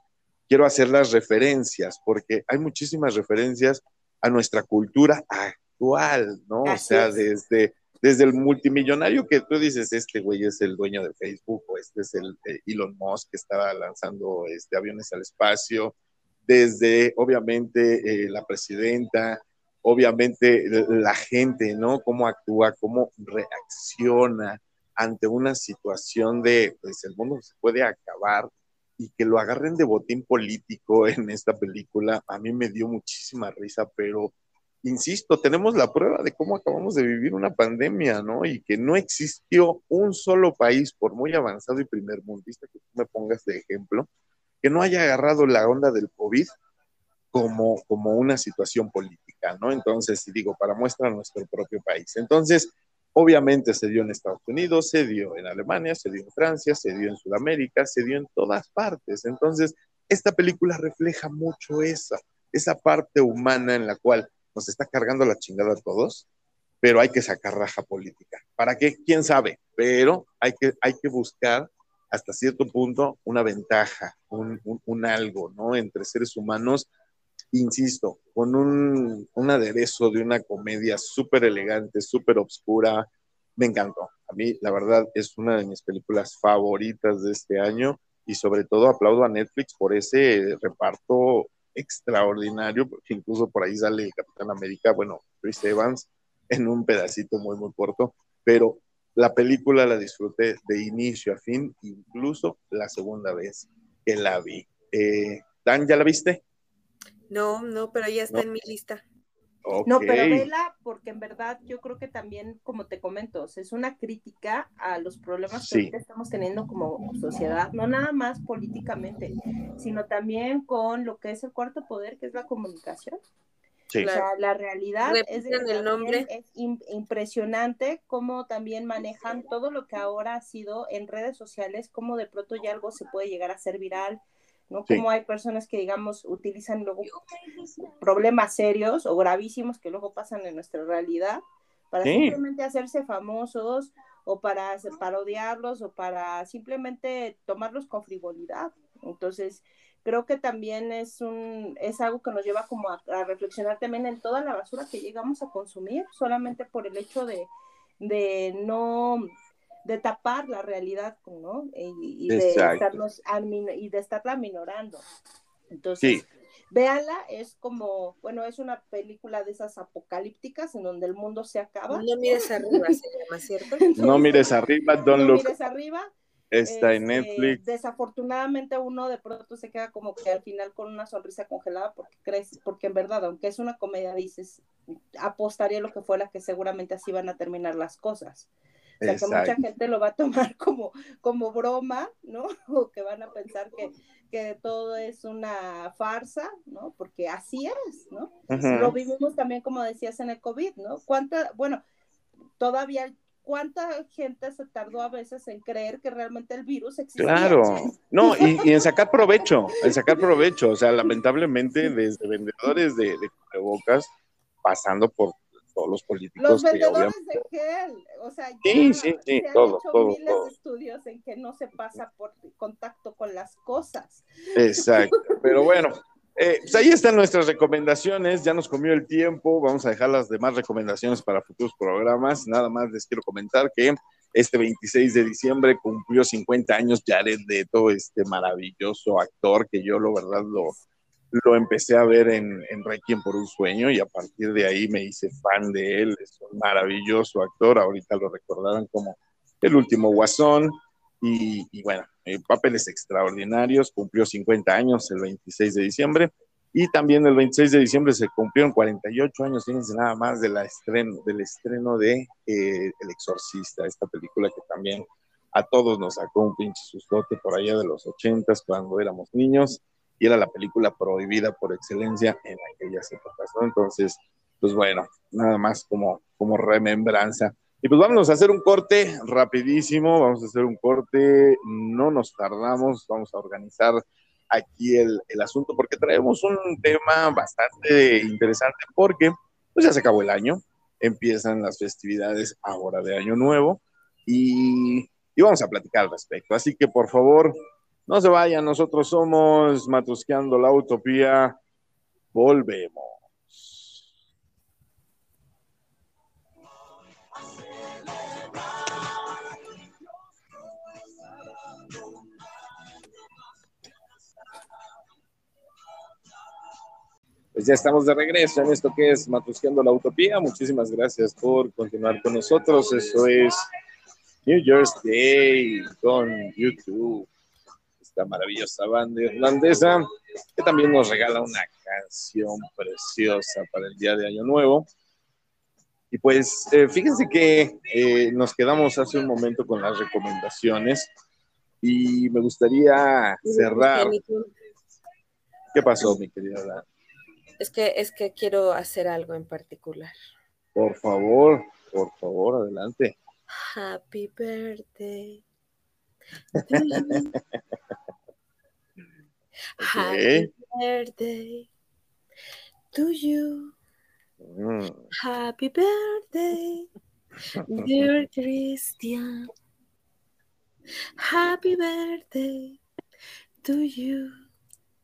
quiero hacer las referencias, porque hay muchísimas referencias a nuestra cultura actual, ¿no? o sea, desde, desde el multimillonario que tú dices, este güey es el dueño de Facebook, o este es el Elon Musk que estaba lanzando este, aviones al espacio, desde obviamente eh, la presidenta, obviamente la gente, ¿no? Cómo actúa, cómo reacciona ante una situación de, pues el mundo se puede acabar y que lo agarren de botín político [LAUGHS] en esta película, a mí me dio muchísima risa, pero insisto, tenemos la prueba de cómo acabamos de vivir una pandemia, ¿no? Y que no existió un solo país, por muy avanzado y primer mundista que tú me pongas de ejemplo, que no haya agarrado la onda del COVID como, como una situación política, Entonces, digo, para muestra nuestro propio país. Entonces, obviamente se dio en Estados Unidos, se dio en Alemania, se dio en Francia, se dio en Sudamérica, se dio en todas partes. Entonces, esta película refleja mucho esa, esa parte humana en la cual nos está cargando la chingada a todos, pero hay que sacar raja política. ¿Para qué? ¿Quién sabe? Pero hay que, hay que buscar hasta cierto punto una ventaja, un, un algo, ¿no? Entre seres humanos insisto, con un, aderezo de una comedia súper elegante, súper obscura. Me encantó. A mí, la verdad, es una de mis películas favoritas de este año y sobre todo aplaudo a Netflix por ese reparto extraordinario, porque incluso por ahí sale el Capitán América, bueno, Chris Evans, en un pedacito muy, muy corto, pero la película la disfruté de inicio a fin, incluso la segunda vez que la vi. Eh, Dan, ¿ya la viste? No, no, pero ya está en mi lista. No, pero vela, porque en verdad yo creo que también, como te comento, es una crítica a los problemas que estamos teniendo como sociedad, no nada más políticamente, sino también con lo que es el cuarto poder, que es la comunicación. Sí. O sea, la realidad es, el nombre. es impresionante cómo también manejan todo lo que ahora ha sido en redes sociales, cómo de pronto ya algo se puede llegar a ser viral, ¿no? Como hay personas que, digamos, utilizan luego problemas serios o gravísimos que luego pasan en nuestra realidad para simplemente hacerse famosos o para parodiarlos o para simplemente tomarlos con frivolidad. Entonces, creo que también es un es algo que nos lleva como a, reflexionar también en toda la basura que llegamos a consumir solamente por el hecho de, de no de tapar la realidad, ¿no? Y, de, estarnos, y de estarla minorando. Entonces, véanla, es como, bueno, es una película de esas apocalípticas en donde el mundo se acaba. No mires arriba, se llama, ¿cierto? [LAUGHS] no mires arriba, don't no look. mires arriba. Está en Este, Netflix. Desafortunadamente uno de pronto se queda como que al final con una sonrisa congelada porque crees, porque en verdad, aunque es una comedia, dices, apostaría lo que fuera que seguramente así van a terminar las cosas. O sea, que mucha gente lo va a tomar [LAUGHS] como, como broma, ¿no? [LAUGHS] O que van a pensar que, que todo es una farsa, ¿no? Porque así es, ¿no? Lo vivimos también, como decías, en el COVID, ¿no? ¿Cuánta, bueno, todavía, cuánta gente se tardó a veces en creer que realmente el virus existía? Claro, no, y, y en sacar provecho, en sacar provecho, o sea, lamentablemente desde vendedores de, de cubrebocas, pasando por todos los políticos Los vendedores de gel, o sea, ya Sí, sí, sí, se han todo, hecho todo, miles de estudios en que no se pasa por contacto con las cosas. Exacto, pero bueno, eh, pues ahí están nuestras recomendaciones, ya nos comió el tiempo, vamos a dejar las demás recomendaciones para futuros programas, nada más les quiero comentar que este 26 de diciembre cumplió 50 años Jared Leto, este maravilloso actor que yo, lo verdad, lo, lo empecé a ver en, en por un sueño y a partir de ahí me hice fan de él, es un maravilloso actor, ahorita lo recordarán como el último guasón. Y, y bueno, eh, papeles extraordinarios, cumplió 50 años el 26 de diciembre y también el 26 de diciembre se cumplieron 48 años, fíjense nada más de la estreno, del estreno de eh, El Exorcista, esta película que también a todos nos sacó un pinche sustote por allá de los 80s cuando éramos niños y era la película prohibida por excelencia en aquellas épocas. Entonces, pues bueno, nada más como, como remembranza. Y pues vámonos a hacer un corte rapidísimo, vamos a hacer un corte, no nos tardamos, vamos a organizar aquí el, el asunto porque traemos un tema bastante interesante porque pues ya se acabó el año, empiezan las festividades ahora de Año Nuevo y, y vamos a platicar al respecto. Así que por favor, no se vayan, nosotros somos Matusqueando la Utopía, volvemos. Pues ya estamos de regreso en esto que es Matusqueando la Utopía. Muchísimas gracias por continuar con nosotros. Eso es New Year's Day con YouTube. Esta maravillosa banda irlandesa que también nos regala una canción preciosa para el día de Año Nuevo. Y pues eh, fíjense que eh, nos quedamos hace un momento con las recomendaciones y me gustaría cerrar. ¿Qué pasó, mi querida Dan? Es que, es que quiero hacer algo en particular. Por favor, por favor, adelante. Happy birthday. [LAUGHS] Happy birthday to you. Mm. Happy birthday, dear Christian. Happy birthday to you.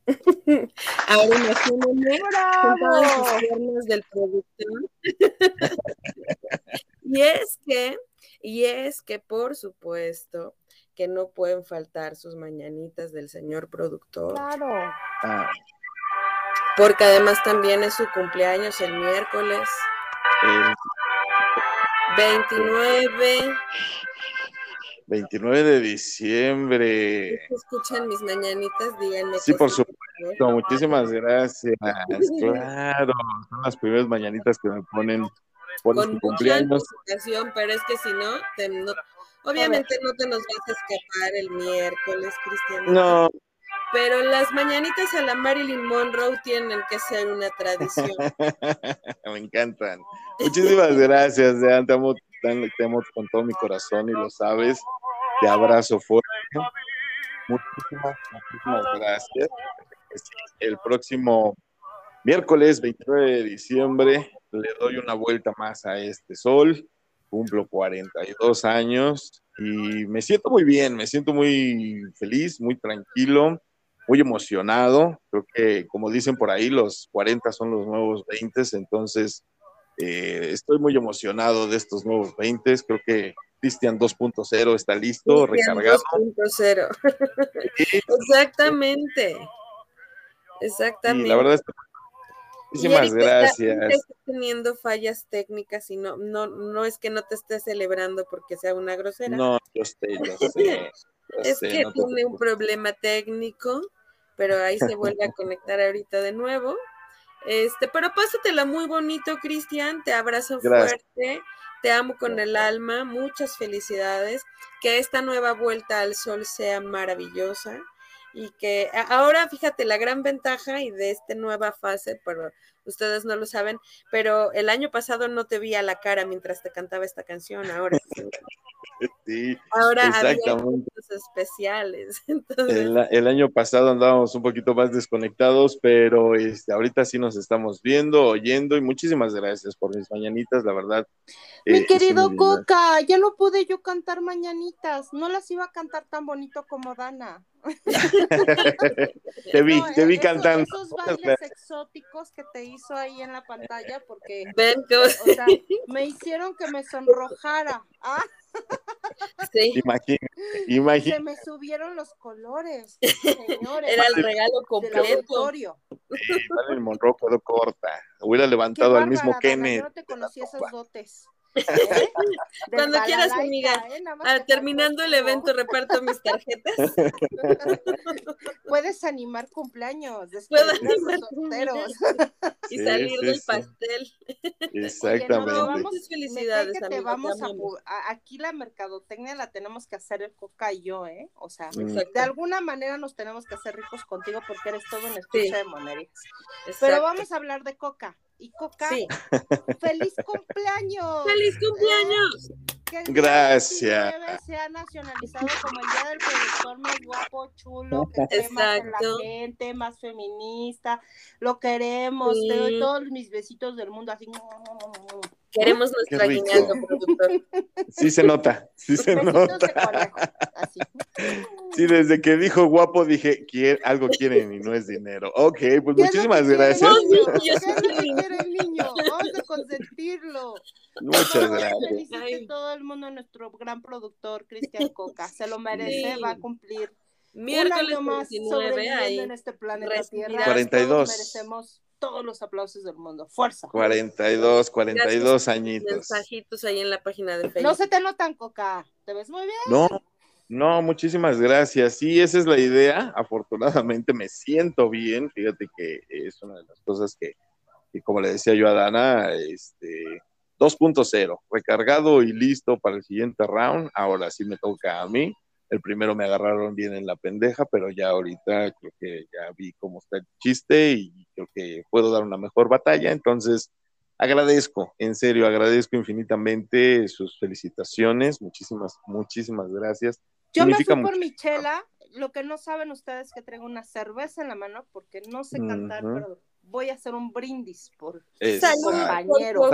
[LAUGHS] Ahora imagínense con todas sus piernas del productor. [LAUGHS] y es que, y es que por supuesto que no pueden faltar sus mañanitas del señor productor. Claro. Ah, Porque además también es su cumpleaños el miércoles el 29. 29 de diciembre. Escuchan mis mañanitas, díganme. Sí, que por supuesto, muchísimas gracias. [LAUGHS] Claro, son las primeras mañanitas que me ponen por Con cumpleaños. pero es que si no, te- no- obviamente no te nos vas a escapar el miércoles, Cristian. No, Pero las mañanitas a la Marilyn Monroe tienen que ser una tradición. [LAUGHS] me encantan. [LAUGHS] Muchísimas gracias, Dan. Te amo, te amo con todo mi corazón y lo sabes. Te abrazo fuerte. Muchísimas, muchísimas gracias. El próximo miércoles 29 de diciembre le doy una vuelta más a este sol. Cumplo 42 años y me siento muy bien, me siento muy feliz, muy tranquilo, muy emocionado. Creo que, como dicen por ahí, los 40 son los nuevos 20, entonces eh, estoy muy emocionado de estos nuevos 20. Creo que Cristian 2.0 está listo, Cristian recargado. 2.0. Exactamente. Exactamente. Y la verdad es que Muchísimas gracias. Está teniendo fallas técnicas y no, no, no es que no te esté celebrando porque sea una grosera. No, yo sé, yo [LAUGHS] sé. es que tiene un problema técnico, pero ahí se vuelve a conectar ahorita de nuevo. Este, pero pásatela muy bonito, Cristian. Te abrazo fuerte. Te amo con el alma. Muchas felicidades. Que esta nueva vuelta al sol sea maravillosa y que ahora fíjate la gran ventaja y de esta nueva fase, pero ustedes no lo saben, pero el año pasado no te vi a la cara mientras te cantaba esta canción, ahora [LAUGHS] sí. ahora exactamente. especiales. [LAUGHS] El, año pasado andábamos un poquito más desconectados, pero este, ahorita sí nos estamos viendo, oyendo y muchísimas gracias por mis mañanitas, la verdad. Mi eh, querido Coca, ya no pude yo cantar mañanitas, no las iba a cantar tan bonito como Dana. [LAUGHS] te vi, te vi cantando. Esos bailes exóticos que te hizo ahí en la pantalla, porque me hicieron que me sonrojara. ¿ah? Sí. Se me subieron los colores, [LAUGHS] señores. Era el regalo completo. vale, el Monroe quedó corta. Hubiera levantado al mismo Kenneth. Yo no te conocí esos dotes. [LAUGHS] Cuando quieras, amiga. ¿eh? Ah, terminando el evento, [LAUGHS] reparto mis tarjetas. [LAUGHS] Puedes animar cumpleaños. Puedo animar cumpleaños. y salir del pastel. Exactamente. Muchas felicidades. te vamos a, aquí la mercadotecnia la tenemos que hacer el Coca y yo, ¿eh? O sea, de alguna manera nos tenemos que hacer ricos contigo porque eres todo un escucha de monerías. Pero vamos a hablar de Coca y Coca. ¡Feliz cumpleaños! ¡Feliz cumpleaños! Que Gracias. Se ha nacionalizado como el día del productor más guapo, chulo, que cree más la gente, más feminista. Lo queremos. Te doy todos mis besitos del mundo así. Queremos nuestra guiñando, productor. Sí se nota, sí se nota. Sí, desde que dijo guapo dije, algo quieren y no es dinero. Ok, pues muchísimas gracias. ¿Qué [LAUGHS] quiere el niño? Vamos a consentirlo. Muchas gracias. Felicite todo el mundo a nuestro gran productor, Cristian Coca. Se lo merece, va a cumplir Miércoles un año más 19, ahí, en este planeta Tierra. 42. merecemos todos los aplausos del mundo. Fuerza. 42, 42 añitos. Mensajitos ahí en la página de Facebook. No se te notan, Coca. ¿Te ves muy bien? No, no, muchísimas gracias. Sí, esa es la idea. Afortunadamente me siento bien. Fíjate que es una de las cosas que, como le decía yo a Dana, este 2.0, recargado y listo para el siguiente round. Ahora sí me toca a mí. El primero me agarraron bien en la pendeja, pero ya ahorita creo que ya vi cómo está el chiste y creo que puedo dar una mejor batalla. Entonces, agradezco, en serio, agradezco infinitamente sus felicitaciones. Muchísimas, muchísimas gracias. Yo me fui por mi chela. Lo que no saben ustedes es que traigo una cerveza en la mano porque no sé cantar, pero voy a hacer un brindis por Salud, compañero.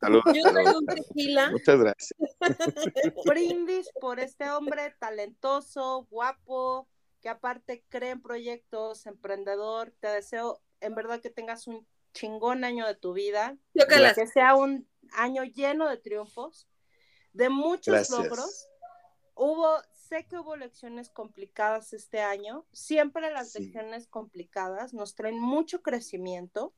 Salud, Yo un tequila. Muchas gracias. [LAUGHS] Brindis por este hombre talentoso, guapo, que aparte cree en proyectos, emprendedor. Te deseo en verdad que tengas un chingón año de tu vida. Que sea un año lleno de triunfos, de muchos logros. Hubo, sé que hubo lecciones complicadas este año. Siempre las lecciones complicadas nos traen mucho crecimiento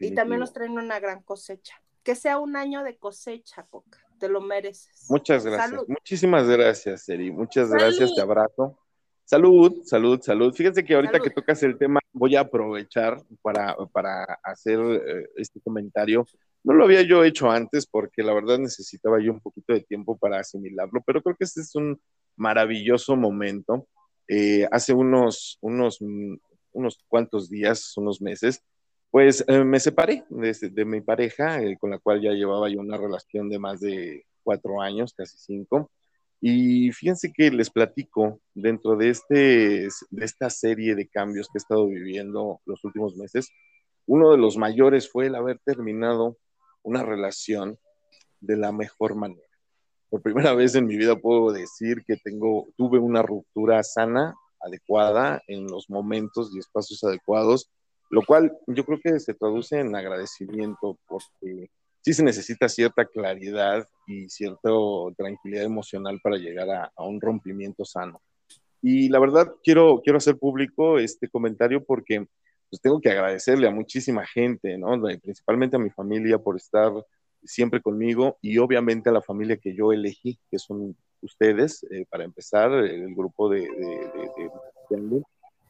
y también nos traen una gran cosecha que sea un año de cosecha, Coca. Te lo mereces. Muchas gracias. Muchísimas gracias, Eri. Muchas gracias, te abrazo. Salud, salud, salud. Fíjense que ahorita que tocas el tema, voy a aprovechar para, para hacer eh, este comentario. No lo había yo hecho antes porque la verdad necesitaba yo un poquito de tiempo para asimilarlo, pero creo que este es un maravilloso momento. Eh, hace unos, unos, unos cuantos días, unos meses, pues eh, me separé de, mi pareja, eh, con la cual ya llevaba yo una relación de más de cuatro años, casi cinco. Y fíjense que les platico dentro de, este, de esta serie de cambios que he estado viviendo los últimos meses, uno de los mayores fue el haber terminado una relación de la mejor manera. Por primera vez en mi vida puedo decir que tengo, tuve una ruptura sana, adecuada, en los momentos y espacios adecuados, lo cual yo creo que se traduce en agradecimiento porque sí se necesita cierta claridad y cierta tranquilidad emocional para llegar a, un rompimiento sano. Y la verdad, quiero, quiero hacer público este comentario porque pues, tengo que agradecerle a muchísima gente, ¿no? principalmente a mi familia por estar siempre conmigo y obviamente a la familia que yo elegí, que son ustedes, eh, para empezar, el grupo de,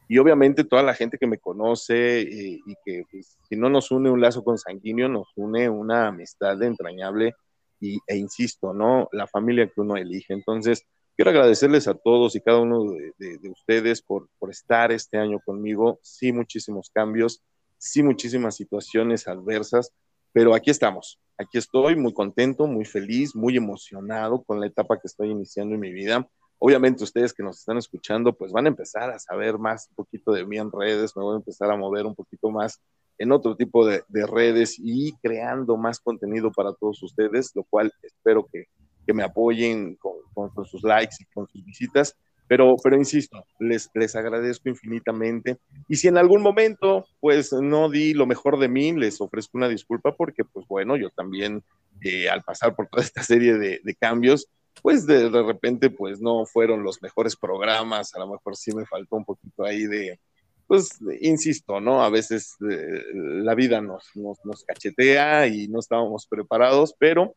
y obviamente toda la gente que me conoce eh, y que pues, si no nos une un lazo consanguíneo, nos une una amistad entrañable y, e insisto, ¿no? La familia que uno elige. Entonces, quiero agradecerles a todos y cada uno de, ustedes por, por estar este año conmigo. Sí, muchísimos cambios, sí, muchísimas situaciones adversas, pero aquí estamos. Aquí estoy muy contento, muy feliz, muy emocionado con la etapa que estoy iniciando en mi vida. Obviamente ustedes que nos están escuchando, pues van a empezar a saber más un poquito de mí en redes, me voy a empezar a mover un poquito más en otro tipo de, redes y creando más contenido para todos ustedes, lo cual espero que, me apoyen con, sus likes y con sus visitas. Pero, pero insisto, les, les agradezco infinitamente. Y si en algún momento, pues no di lo mejor de mí, les ofrezco una disculpa porque, pues bueno, yo también, eh, al pasar por toda esta serie de, cambios, pues de, repente, pues no fueron los mejores programas, a lo mejor sí me faltó un poquito ahí de, pues, insisto, ¿no? A veces eh, la vida nos, nos, cachetea y no estábamos preparados, pero,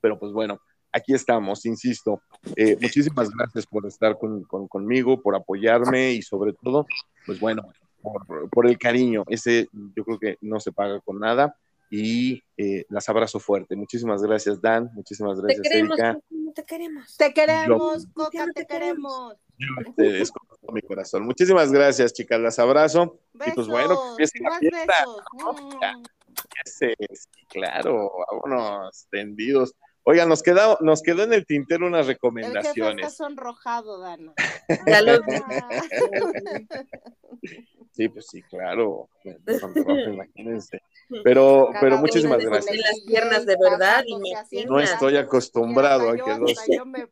pero pues bueno, aquí estamos, insisto. Eh, muchísimas gracias por estar con, conmigo, por apoyarme y sobre todo, pues bueno, por, por, el cariño. Ese yo creo que no se paga con nada y eh, las abrazo fuerte. Muchísimas gracias, Dan. Muchísimas gracias, te queremos, Erika. Te queremos. Te queremos, Coca, te, queremos. Yo con mi corazón. Muchísimas gracias, chicas. Las abrazo. y pues bueno, que la fiesta. Mm. Sí, claro, vámonos, tendidos. Oigan, nos quedó, nos quedó en el tintero unas recomendaciones. El jefe está sonrojado, Dana. Ya [LAUGHS] lo Sí, pues sí, claro. imagínense. [LAUGHS] Pero, pero muchísimas gracias. las piernas de verdad. no estoy acostumbrado a que no Yo me,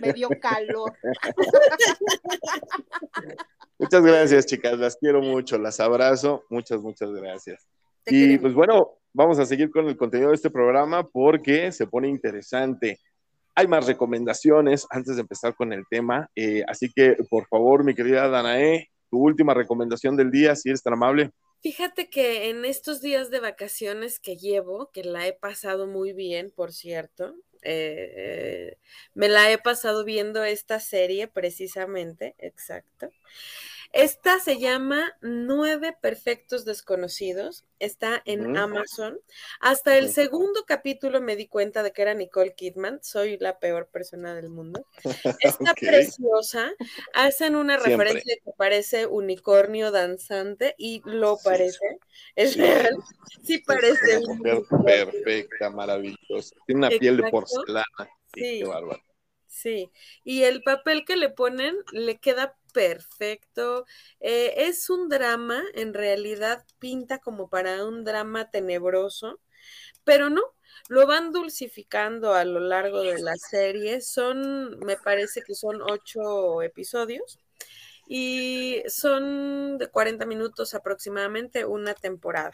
me dio calor. [LAUGHS] Muchas gracias, chicas. Las quiero mucho. Las abrazo. Muchas, muchas gracias. Y pues bueno, vamos a seguir con el contenido de este programa porque se pone interesante. Hay más recomendaciones antes de empezar con el tema. Eh, así que, por favor, mi querida Danae, tu última recomendación del día, si eres tan amable. Fíjate que en estos días de vacaciones que llevo, que la he pasado muy bien, por cierto, eh, me la he pasado viendo esta serie precisamente, exacto. Esta se llama Nueve Perfectos Desconocidos, está en Amazon. Hasta el segundo capítulo me di cuenta de que era Nicole Kidman, soy la peor persona del mundo. Está preciosa, hacen una referencia que parece unicornio danzante y lo parece, es real, sí parece. perfecta, maravillosa, tiene una piel de porcelana, sí, qué bárbaro. Sí, y el papel que le ponen le queda perfecto. Eh, es un drama, en realidad pinta como para un drama tenebroso, pero no, lo van dulcificando a lo largo de la serie. Son, me parece que son ocho episodios y son de 40 minutos aproximadamente una temporada.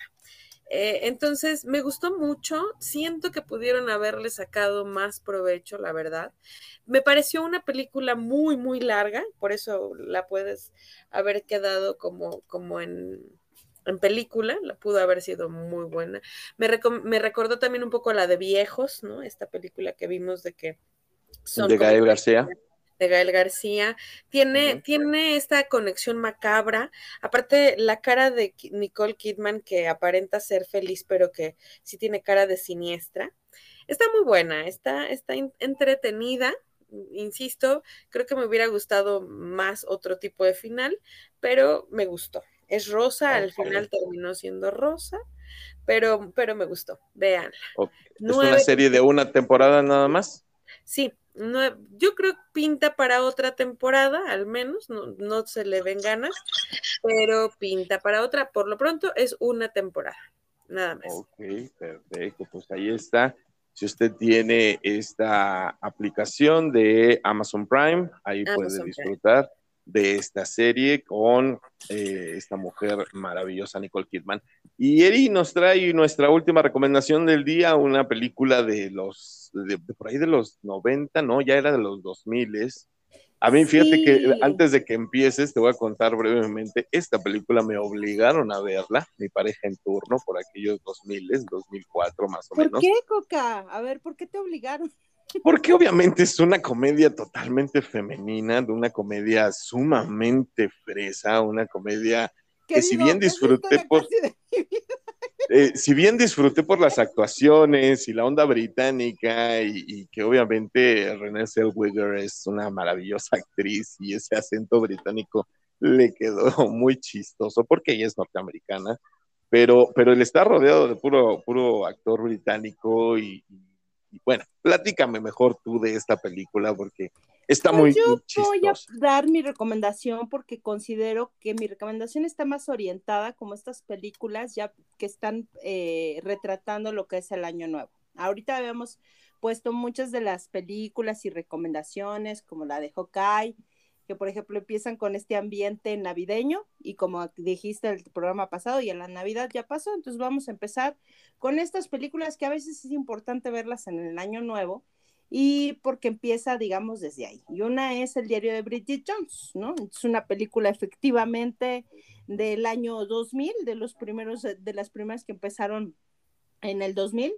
Eh, entonces, me gustó mucho, siento que pudieron haberle sacado más provecho, la verdad. Me pareció una película muy, muy larga, por eso la puedes haber quedado como, como en, película, la pudo haber sido muy buena. Me, me, recordó también un poco la de Viejos, ¿no? Esta película que vimos de que... Son de Gael García de Gael García. Tiene, tiene esta conexión macabra. Aparte, la cara de Nicole Kidman, que aparenta ser feliz, pero que sí tiene cara de siniestra. Está muy buena, está, está entretenida. Insisto, creo que me hubiera gustado más otro tipo de final, pero me gustó. Es rosa, al final terminó siendo rosa, pero, pero me gustó. Veanla. ¿Es una serie de una temporada nada más? Sí, no, yo creo que pinta para otra temporada, al menos, no, se le ven ganas, pero pinta para otra. Por lo pronto es una temporada, nada más. Ok, perfecto, pues ahí está. Si usted tiene esta aplicación de Amazon Prime, ahí puede disfrutar de esta serie con eh, esta mujer maravillosa, Nicole Kidman. Y Eri nos trae nuestra última recomendación del día, una película de los, de, por ahí de los 90, ¿no? Ya era de los 2000, A mí, fíjate que antes de que empieces, te voy a contar brevemente, esta película me obligaron a verla, mi pareja en turno, por aquellos 2000, 2004 más o menos. ¿Por qué, Coca? A ver, ¿por qué te obligaron? Porque obviamente es una comedia totalmente femenina, de una comedia sumamente fresa, una comedia que si bien disfruté por... Eh, si bien disfruté por las actuaciones y la onda británica y, que obviamente Renée Zellweger es una maravillosa actriz y ese acento británico le quedó [LAUGHS] muy chistoso porque ella es norteamericana, pero, pero él está rodeado de puro, puro actor británico y, y bueno, platícame mejor tú de esta película porque Está pues muy Yo voy a dar mi recomendación porque considero que mi recomendación está más orientada como estas películas ya que están eh, retratando lo que es el año nuevo. Ahorita habíamos puesto muchas de las películas y recomendaciones como la de Hawkeye, que por ejemplo empiezan con este ambiente navideño y como dijiste el programa pasado y en la Navidad ya pasó, entonces vamos a empezar con estas películas que a veces es importante verlas en el año nuevo y porque empieza, digamos, desde ahí. Y una es el diario de Bridget Jones, ¿no? Es una película efectivamente del año 2000, de los primeros, de las primeras que empezaron en el 2000.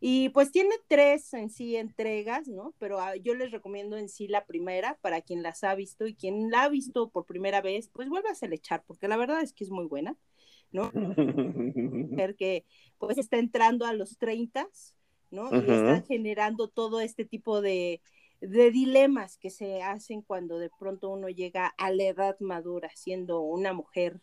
Y pues tiene tres en sí entregas, ¿no? Pero ah, yo les recomiendo en sí la primera para quien las ha visto y quien la ha visto por primera vez, pues vuelva a echar, porque la verdad es que es muy buena, ¿no? [LAUGHS] Ver que pues está entrando a los 30, ¿no? Y están generando todo este tipo de, dilemas que se hacen cuando de pronto uno llega a la edad madura, siendo una mujer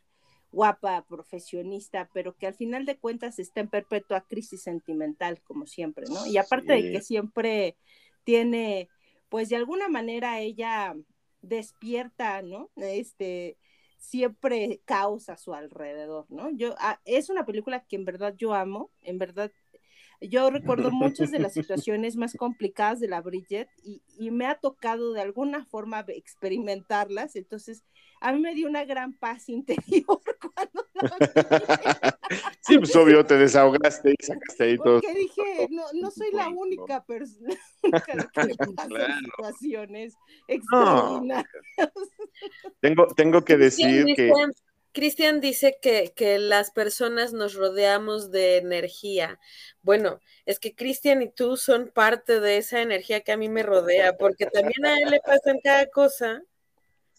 guapa, profesionista, pero que al final de cuentas está en perpetua crisis sentimental, como siempre, ¿no? Y aparte de que siempre tiene, pues de alguna manera ella despierta, ¿no? Este, siempre caos a su alrededor, ¿no? Yo, ah, es una película que en verdad yo amo, en verdad yo recuerdo [LAUGHS] muchas de las situaciones más complicadas de la Bridget y, me ha tocado de alguna forma experimentarlas, entonces a mí me dio una gran paz interior [LAUGHS] cuando [LAUGHS] Sí, pues obvio, te desahogaste y sacaste ahí todo. Porque dije, no, no soy la única persona que le pasan situaciones extraordinarias. Tengo, tengo que decir que Cristian dice que, que, las personas nos rodeamos de energía. Bueno, es que Cristian y tú son parte de esa energía que a mí me rodea, porque también a él le pasan cada cosa.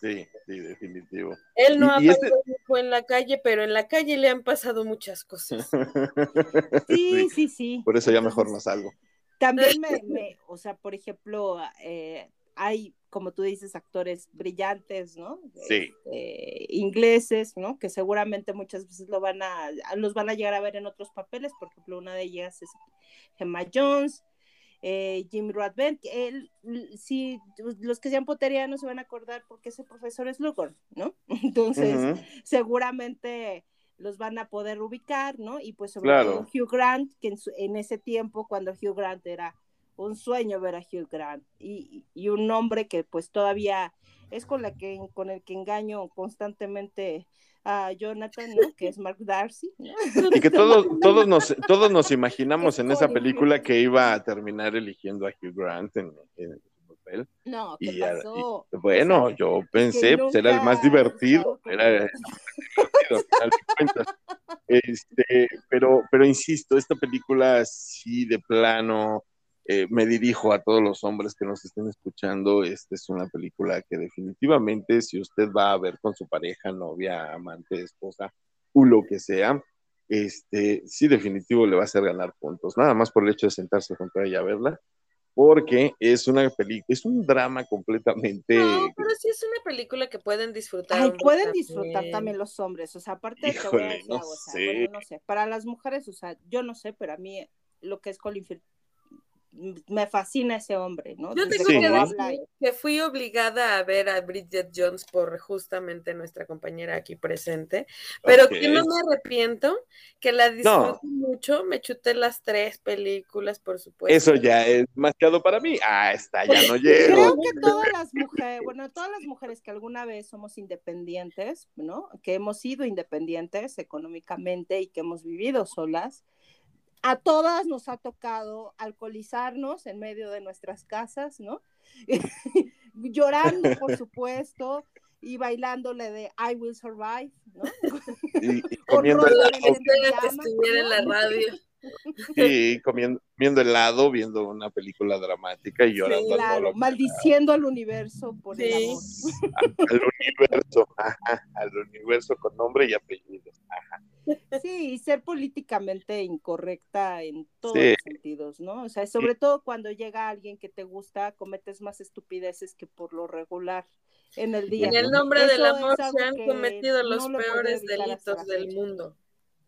Sí, sí, definitivo. Él no ha este pasado mucho en la calle, pero en la calle le han pasado muchas cosas. [LAUGHS] Sí, sí, sí. Por eso ya mejor no salgo. También me, me o sea, por ejemplo, eh, hay como tú dices, actores brillantes, ¿no? Sí. Este, ingleses, ¿no? Que seguramente muchas veces lo van a, los van a llegar a ver en otros papeles, por ejemplo, una de ellas es Gemma Jones, eh, Jim Radbent, él, si los que sean poterianos se van a acordar porque ese profesor es Lugon, ¿no? [LAUGHS] Entonces, seguramente los van a poder ubicar, ¿no? Y pues sobre todo Hugh Grant, que en, en ese tiempo, cuando Hugh Grant era un sueño ver a Hugh Grant y, un nombre que pues todavía es con la que con el que engaño constantemente a Jonathan, ¿no? Que es Mark Darcy. Y que [LAUGHS] todos, todos nos, todos nos imaginamos en esa película que iba a terminar eligiendo a Hugh Grant en, su papel. No, ¿qué pasó? bueno, yo pensé, pues era el más divertido, era Este, pero, pero insisto, esta película sí de plano eh, me dirijo a todos los hombres que nos estén escuchando. Esta es una película que definitivamente, si usted va a ver con su pareja, novia, amante, esposa, o lo que sea, este, sí, definitivo le va a hacer ganar puntos. Nada más por el hecho de sentarse junto a ella a verla, porque es una película, es un drama completamente. No, pero sí es una película que pueden disfrutar. pueden disfrutar también los hombres, o sea, aparte de que no, sé. no sé, para las mujeres, o sea, yo no sé, pero a mí lo que es Colin Firth me fascina ese hombre, ¿no? Yo tengo que decir que fui obligada a ver a Bridget Jones por justamente nuestra compañera aquí presente, pero que no me arrepiento, que la disfruto mucho, me chuté las tres películas, por supuesto. Eso ya es demasiado para mí. Ah, está, ya no llego. Creo que todas las mujeres, bueno, todas las mujeres que alguna vez somos independientes, ¿no? Que hemos sido independientes económicamente y que hemos vivido solas, a todas nos ha tocado alcoholizarnos en medio de nuestras casas, ¿no? [LAUGHS] llorando, por [LAUGHS] supuesto, y bailándole de I Will Survive, ¿no? Y, [LAUGHS] comiendo en la radio. Sí, comiendo, helado, viendo una película dramática y llorando. claro, maldiciendo al universo por el amor. [LAUGHS] Al universo, al universo con nombre y apellido. Sí, y ser políticamente incorrecta en todos los sentidos, ¿no? O sea, sobre todo cuando llega alguien que te gusta, cometes más estupideces que por lo regular en el día. En el nombre del amor se han cometido los peores delitos del mundo.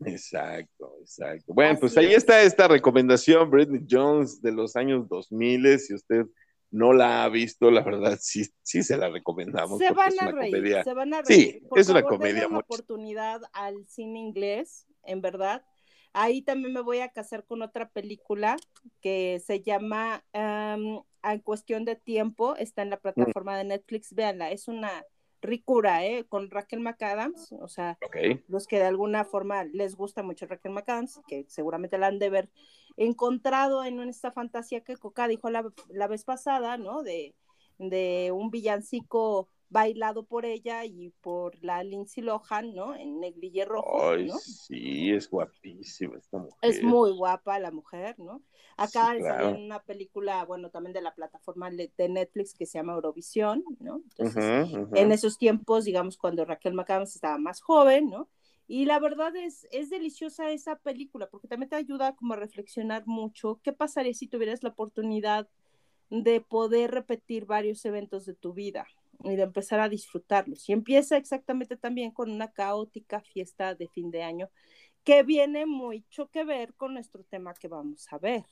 Exacto, exacto. Bueno, pues ahí está esta recomendación, Britney Jones de los años 2000. Si usted no la ha visto, la verdad sí, sí se la recomendamos. Se van a reír, se van a reír. Sí, es una comedia. una oportunidad al cine inglés, en verdad. Ahí también me voy a casar con otra película que se llama En cuestión de tiempo, está en la mm. plataforma de Netflix, véanla, es una ricura, ¿eh? Con Raquel McAdams, o sea, los que de alguna forma les gusta mucho Raquel McAdams, que seguramente la han de ver encontrado en esta fantasía que Coca dijo la, la vez pasada, ¿no? De, de un villancico bailado por ella y por la Lindsay Lohan, ¿no? En negligé rojo. Ay, sí, es guapísima esta mujer. Es muy guapa la mujer, ¿no? Acá sí, en una película, bueno, también de la plataforma de Netflix que se llama Eurovisión, ¿no? Entonces, en esos tiempos, digamos, cuando Raquel McAdams estaba más joven, ¿no? Y la verdad es, es deliciosa esa película porque también te ayuda como a reflexionar mucho. ¿Qué pasaría si tuvieras la oportunidad de poder repetir varios eventos de tu vida? Y de empezar a disfrutarlos. Y empieza exactamente también con una caótica fiesta de fin de año que viene mucho que ver con nuestro tema que vamos a ver.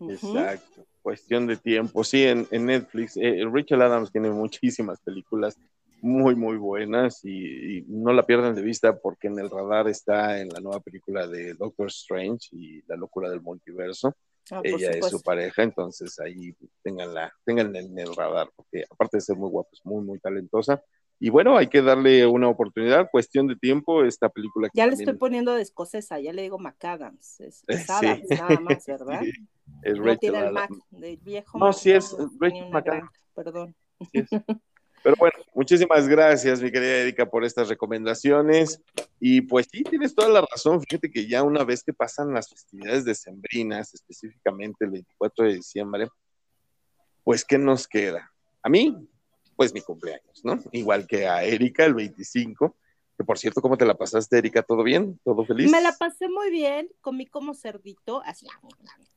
Exacto, cuestión de tiempo. Sí, en, Netflix, eh, Richard Adams tiene muchísimas películas muy, muy buenas y, y, no la pierdan de vista porque en el radar está en la nueva película de Doctor Strange y la locura del multiverso. Ah, ella es su pareja, entonces ahí tenganla, tengan en el radar, porque aparte de ser muy guapa, es muy, muy talentosa. Y bueno, hay que darle una oportunidad, cuestión de tiempo, esta película. ya le estoy poniendo de escocesa, ya le digo McAdams, es, [LAUGHS] Adams, [LAUGHS] nada más, ¿verdad? Es no tiene el Mac, de viejo. No, sí es Rachel McAdams. Perdón. [LAUGHS] Pero bueno, muchísimas gracias, mi querida Erika, por estas recomendaciones. Y pues sí, tienes toda la razón. Fíjate que ya una vez que pasan las festividades decembrinas, específicamente el 24 de diciembre, pues ¿qué nos queda? A mí, pues mi cumpleaños, ¿no? Igual que a Erika, el 25. Que por cierto, ¿cómo te la pasaste, Erika? ¿Todo bien? ¿Todo feliz? Me la pasé muy bien, comí como cerdito, así.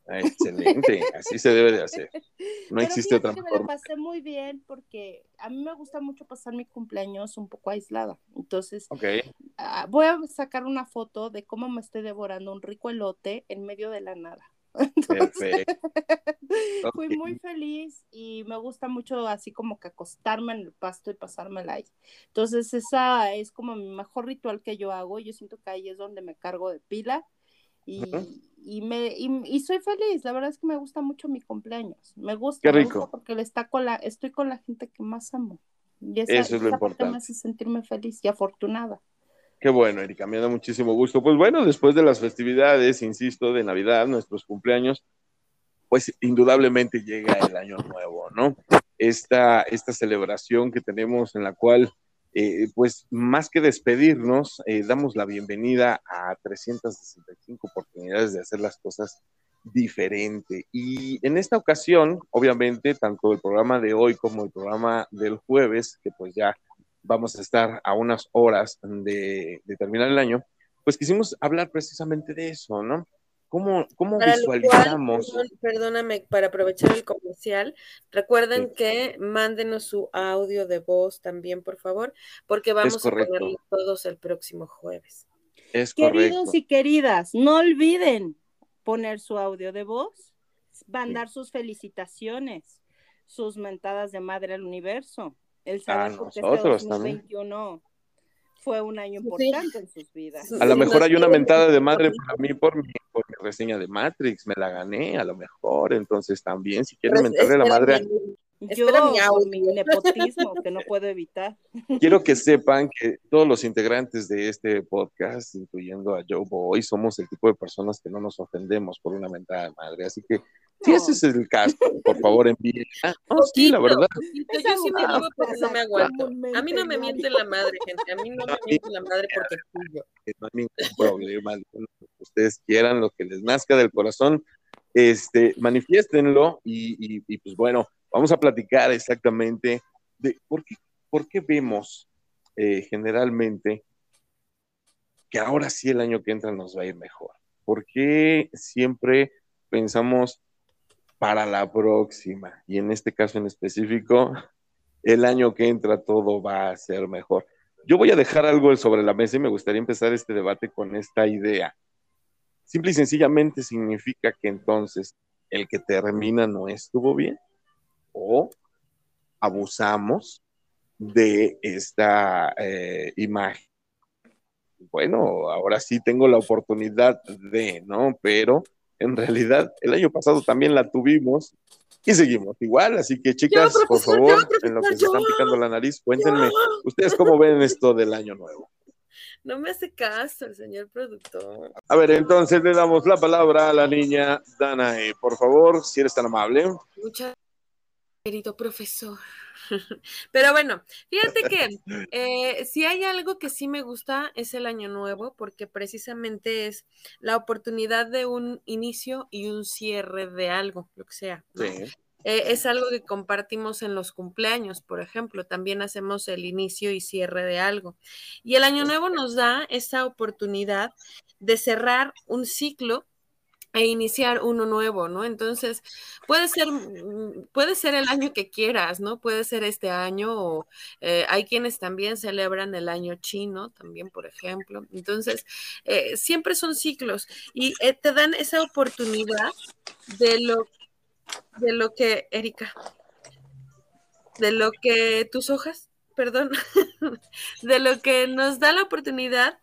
Ah, excelente, así se debe de hacer. [LAUGHS] No existe otra que Me la pasé muy bien porque a mí me gusta mucho pasar mi cumpleaños un poco aislada. Entonces, okay. uh, voy a sacar una foto de cómo me estoy devorando un rico elote en medio de la nada. [LAUGHS] [LAUGHS] Fui muy feliz y me gusta mucho así como que acostarme en el pasto y pasármela ahí. Entonces, esa es como mi mejor ritual que yo hago. Yo siento que ahí es donde me cargo de pila y, y me, y, soy feliz. La verdad es que me gusta mucho mi cumpleaños. Me gusta, porque le está con la, estoy con la gente que más amo. Y esa, Eso es lo importante. me hace sentirme feliz y afortunada. Qué bueno, Erika, me da muchísimo gusto. Pues bueno, después de las festividades, insisto, de Navidad, nuestros cumpleaños, pues indudablemente llega el año nuevo, ¿no? Esta, esta celebración que tenemos en la cual, eh, pues más que despedirnos, eh, damos la bienvenida a 365 oportunidades de hacer las cosas diferente. Y en esta ocasión, obviamente, tanto el programa de hoy como el programa del jueves, que pues ya vamos a estar a unas horas de, terminar el año, pues quisimos hablar precisamente de eso, ¿no? ¿Cómo, cómo visualizamos? perdóname, para aprovechar el comercial, recuerden que mándenos su audio de voz también, por favor, porque vamos a ponerlo todos el próximo jueves. Es Queridos y queridas, no olviden poner su audio de voz, mandar sus felicitaciones, sus mentadas de madre al universo, el saber que este 2021 fue un año importante en sus vidas. A lo mejor hay una mentada de madre para mí por mi, por mi reseña de Matrix, me la gané, a lo mejor, entonces también, si quieren pues, mentarle la madre a... Yo, mi, mi nepotismo, que no puedo evitar. Quiero que sepan que todos los integrantes de este podcast, incluyendo a Joe Boy, somos el tipo de personas que no nos ofendemos por una mentada de madre. Así que Si ese es el caso, por favor envíe. Oh, sí, la verdad. Yo sí me digo porque no me aguanto. A mí no me miente la madre, gente. A mí no me miente la madre porque es tuyo. No hay ningún problema. Ustedes quieran lo que les nazca del corazón, este, manifiéstenlo y, y, pues bueno, vamos a platicar exactamente de por qué, por qué vemos eh, generalmente que ahora sí el año que entra nos va a ir mejor. ¿Por qué siempre pensamos para la próxima. Y en este caso en específico, el año que entra todo va a ser mejor. Yo voy a dejar algo sobre la mesa y me gustaría empezar este debate con esta idea. Simple y sencillamente significa que entonces el que termina no estuvo bien o abusamos de esta eh, imagen. Bueno, ahora sí tengo la oportunidad de, ¿no? Pero en realidad el año pasado también la tuvimos y seguimos igual. Así que chicas, por favor, en lo que se están picando la nariz, cuéntenme, ¿ustedes cómo ven esto del año nuevo? No me hace caso el señor productor. A ver, entonces le damos la palabra a la niña Danae. Por favor, si eres tan amable. Muchas querido profesor. [LAUGHS] Pero bueno, fíjate que eh, si hay algo que sí me gusta es el año nuevo, porque precisamente es la oportunidad de un inicio y un cierre de algo, lo que sea. Eh, es algo que compartimos en los cumpleaños, por ejemplo. También hacemos el inicio y cierre de algo. Y el año nuevo nos da esa oportunidad de cerrar un ciclo e iniciar uno nuevo, ¿no? Entonces, puede ser, mm, puede ser el año que quieras, ¿no? Puede ser este año o eh, hay quienes también celebran el año chino, también, por ejemplo. Entonces, eh, siempre son ciclos y eh, te dan esa oportunidad de lo, de lo que, Erika, de lo que tus hojas, perdón, [LAUGHS] de lo que nos da la oportunidad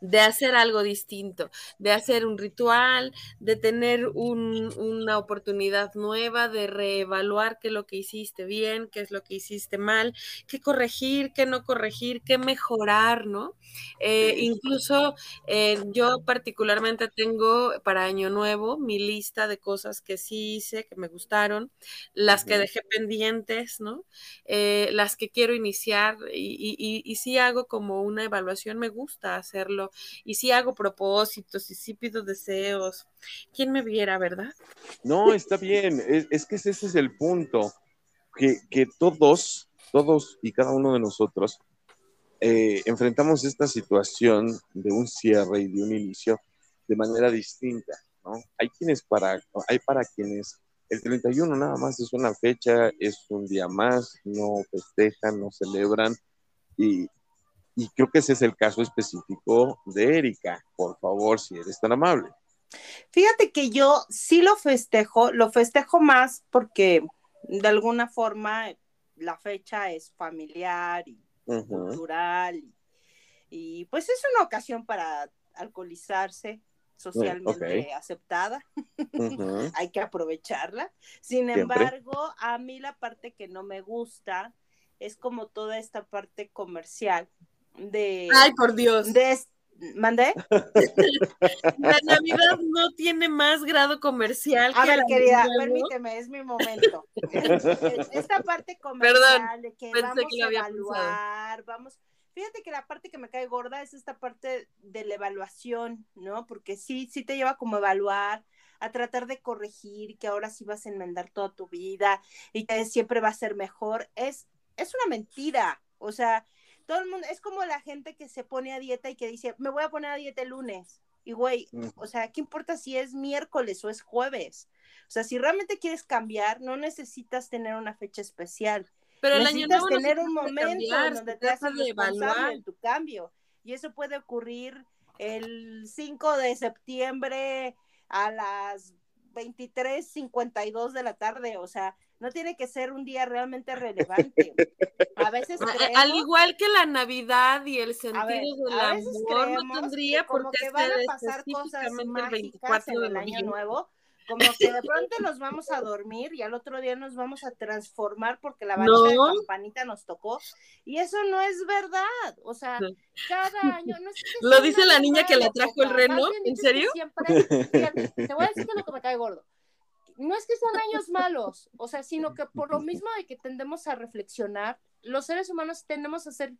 de hacer algo distinto, de hacer un ritual, de tener una oportunidad nueva, de reevaluar qué es lo que hiciste bien, qué es lo que hiciste mal, qué corregir, qué no corregir, qué mejorar, ¿no? Eh, incluso eh, yo particularmente tengo para Año Nuevo mi lista de cosas que sí hice, que me gustaron, las que dejé pendientes, ¿no? Eh, las que quiero iniciar y, y, y sí hago como una evaluación, me gusta hacerlo y si hago propósitos y si pido deseos. ¿Quién me viera, verdad? No, está bien. Es, que ese es el punto. Que, todos, todos y cada uno de nosotros eh, enfrentamos esta situación de un cierre y de un inicio de manera distinta, ¿no? Hay quienes para, hay para quienes el 31 nada más es una fecha, es un día más, no festejan, no celebran y, y creo que ese es el caso específico de Erika. Por favor, si eres tan amable. Fíjate que yo sí lo festejo, lo festejo más porque de alguna forma la fecha es familiar y cultural y, pues es una ocasión para alcoholizarse socialmente aceptada. [LAUGHS] Hay que aprovecharla. Sin embargo, a mí la parte que no me gusta es como toda esta parte comercial de... Ay, por Dios. De, ¿Mandé? La [LAUGHS] Navidad no tiene más grado comercial. A ver, querida, permíteme, es mi momento. Esta parte comercial de que vamos a evaluar, vamos. Fíjate que la parte que me cae gorda es esta parte de la evaluación, ¿no? Porque sí, sí te lleva como evaluar, a tratar de corregir, que ahora sí vas a enmendar toda tu vida y que siempre va a ser mejor. Es, es una mentira. O sea, todo el mundo, es como la gente que se pone a dieta y que dice, me voy a poner a dieta el lunes. Y güey, o sea, ¿qué importa si es miércoles o es jueves? O sea, si realmente quieres cambiar, no necesitas tener una fecha especial. Pero el necesitas año tener un momento donde te haces responsable de tu cambio. Y eso puede ocurrir el 5 de septiembre a las 23:52 de la tarde, o sea, no tiene que ser un día realmente [LAUGHS] relevante. A veces al igual que la Navidad y el sentido del amor no tendría por qué van a pasar cosas mágicas en el año nuevo, como que de pronto nos vamos a dormir y al otro día nos vamos a transformar porque la varita de campanita nos tocó. Y eso no es verdad. O sea, cada año. No es lo dice la niña que la trajo el reno. ¿En serio? Siempre, [LAUGHS] te voy a decir que lo que me cae gordo. No es que sean años malos, o sea, sino que por lo mismo de que tendemos a reflexionar, los seres humanos tendemos a ser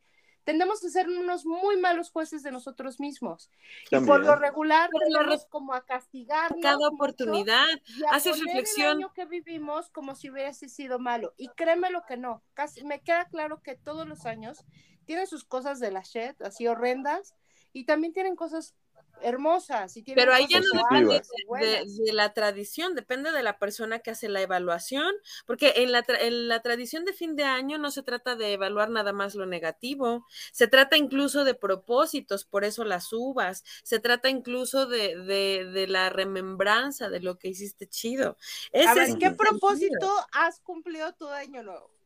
tendemos a ser unos muy malos jueces de nosotros mismos. Y por lo regular tendemos como a castigar cada oportunidad, haces reflexión. El año que vivimos como si hubiese sido malo. Y créeme lo que no, casi me queda claro que todos los años tienen sus cosas de la shit, así horrendas, y también tienen cosas hermosas. Y Pero ahí ya no depende de, la tradición, depende de la persona que hace la evaluación, porque en la, en la tradición de fin de año no se trata de evaluar nada más lo negativo, se trata incluso de propósitos, por eso las uvas, se trata incluso de, de, la remembranza de lo que hiciste chido. Ese ¿qué propósito has cumplido tu año nuevo?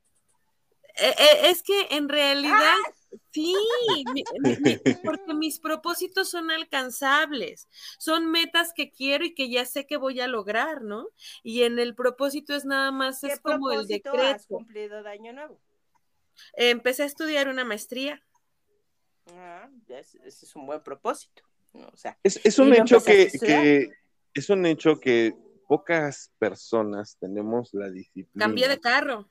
Eh, eh, es que en realidad, sí, porque mis propósitos son alcanzables, son metas que quiero y que ya sé que voy a lograr, ¿no? Y en el propósito es nada más, es como el decreto. has cumplido de año nuevo? empecé a estudiar una maestría. Ah, ese es un buen propósito. O sea, es, un hecho que, que, es un hecho que pocas personas tenemos la disciplina. Cambié de carro.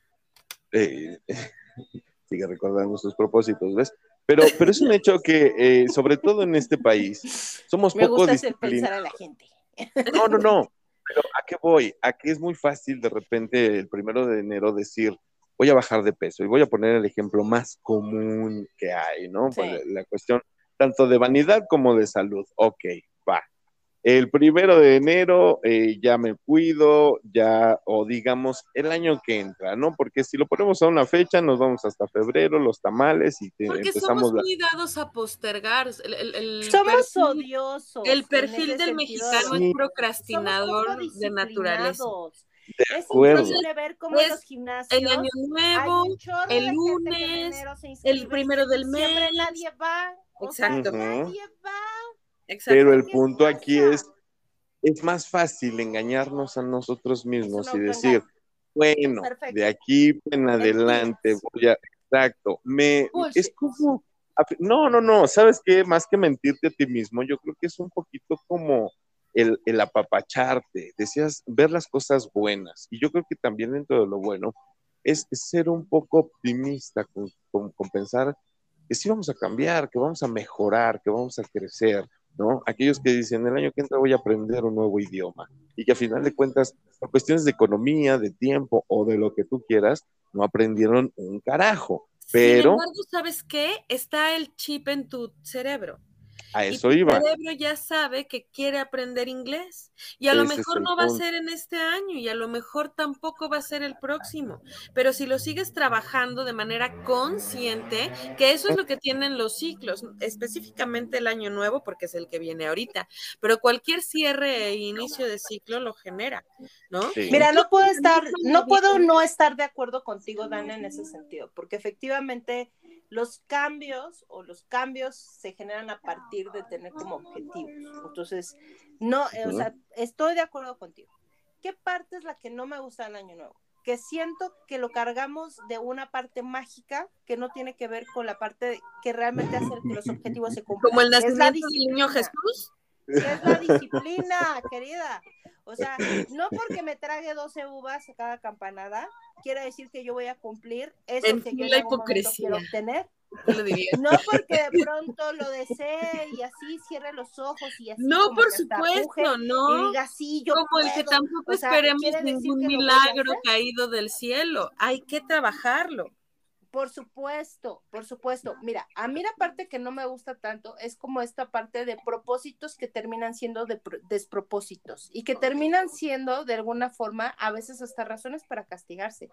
Eh, [LAUGHS] sigue recordando sus propósitos, ¿ves? Pero, pero es un hecho que, eh, sobre todo en este país, somos Me poco gusta hacer pensar a la gente. No, no, no. Pero ¿a qué voy? A que es muy fácil de repente el primero de enero decir, voy a bajar de peso. Y voy a poner el ejemplo más común que hay, ¿no? La cuestión tanto de vanidad como de salud. Ok, va el primero de enero eh, ya me cuido, ya, o digamos, el año que entra, ¿no? Porque si lo ponemos a una fecha, nos vamos hasta febrero, los tamales y te, Porque empezamos somos muy dados a postergar. El, somos odiosos. El perfil del mexicano es procrastinador de naturaleza. De acuerdo. Es ver cómo los gimnasios, el año nuevo, el lunes, el primero del mes. Siempre nadie va. Exacto. nadie va pero el punto aquí es, es más fácil engañarnos a nosotros mismos y decir, bueno, de aquí en adelante voy a, exacto, me, es como, no, no, no, ¿sabes qué? Más que mentirte a ti mismo, yo creo que es un poquito como el, el apapacharte, decías, ver las cosas buenas, y yo creo que también dentro de lo bueno es ser un poco optimista con, con pensar que sí vamos a cambiar, que vamos a mejorar, que vamos a crecer, ¿no? Aquellos que dicen, el año que entra voy a aprender un nuevo idioma y que a final de cuentas, por cuestiones de economía, de tiempo o de lo que tú quieras, no aprendieron un carajo. Pero... Sin embargo, ¿sabes qué? Está el chip en tu cerebro. A eso y tu cerebro ya sabe que quiere aprender inglés y a lo mejor no va a ser en este año y a lo mejor tampoco va a ser el próximo, pero si lo sigues trabajando de manera consciente, que eso es lo que tienen los ciclos, específicamente el año nuevo porque es el que viene ahorita, pero cualquier cierre e inicio de ciclo lo genera, ¿no? Mira, no puedo estar, no puedo no estar de acuerdo contigo, Dana, en ese sentido, porque efectivamente los cambios o los cambios se generan a partir de tener como objetivos. Entonces, no, eh, o sea, estoy de acuerdo contigo. ¿Qué parte es la que no me gusta del año nuevo? Que siento que lo cargamos de una parte mágica que no tiene que ver con la parte que realmente hace que los objetivos se cumplan. Como el nacimiento del niño Jesús. Es la disciplina, querida. O sea, no porque me trague 12 uvas a cada campanada, quiere decir que yo voy a cumplir eso que yo en quiero obtener. No porque de pronto lo desee y así cierre los ojos y así. No, por supuesto, no. Y diga, sí, yo como el que tampoco esperemos ningún milagro caído del cielo. Hay que trabajarlo. Por supuesto, por supuesto. Mira, a mí la parte que no me gusta tanto es como esta parte de propósitos que terminan siendo de despropósitos y que terminan siendo de alguna forma a veces hasta razones para castigarse.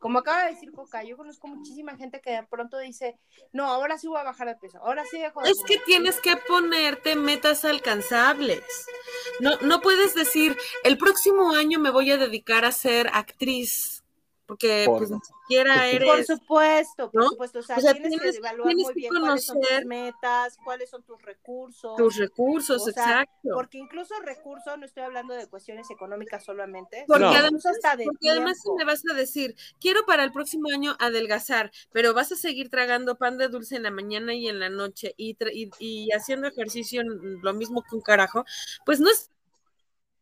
Como acaba de decir Coca, yo conozco muchísima gente que de pronto dice, no, ahora sí voy a bajar de peso, ahora sí dejo de Es que tienes que ponerte metas alcanzables. No, no puedes decir, el próximo año me voy a dedicar a ser actriz porque pues ni siquiera eres. Por supuesto, por supuesto. O sea, tienes, que evaluar muy bien cuáles son tus metas, cuáles son tus recursos. Tus recursos, exacto. Porque incluso recursos, no estoy hablando de cuestiones económicas solamente. Porque, además, porque además me vas a decir, quiero para el próximo año adelgazar, pero vas a seguir tragando pan de dulce en la mañana y en la noche y, y, y haciendo ejercicio lo mismo que un carajo, pues no es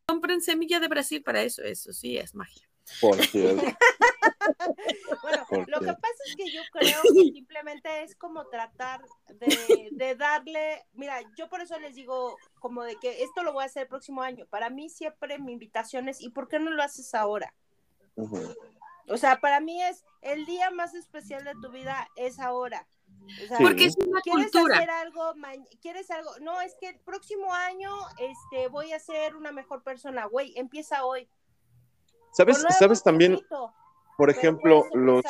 compren semilla de Brasil para eso, eso sí es magia. Por cierto. [LAUGHS] bueno, lo que pasa es que yo creo que simplemente es como tratar de, darle, mira, yo por eso les digo como de que esto lo voy a hacer el próximo año. Para mí siempre mi invitación es, ¿y por qué no lo haces ahora? O sea, para mí es el día más especial de tu vida es ahora. Porque es una ¿quieres cultura. hacer algo, quieres algo, no, es que el próximo año este voy a ser una mejor persona, güey, empieza hoy. ¿Sabes, ¿sabes también, por ejemplo, los,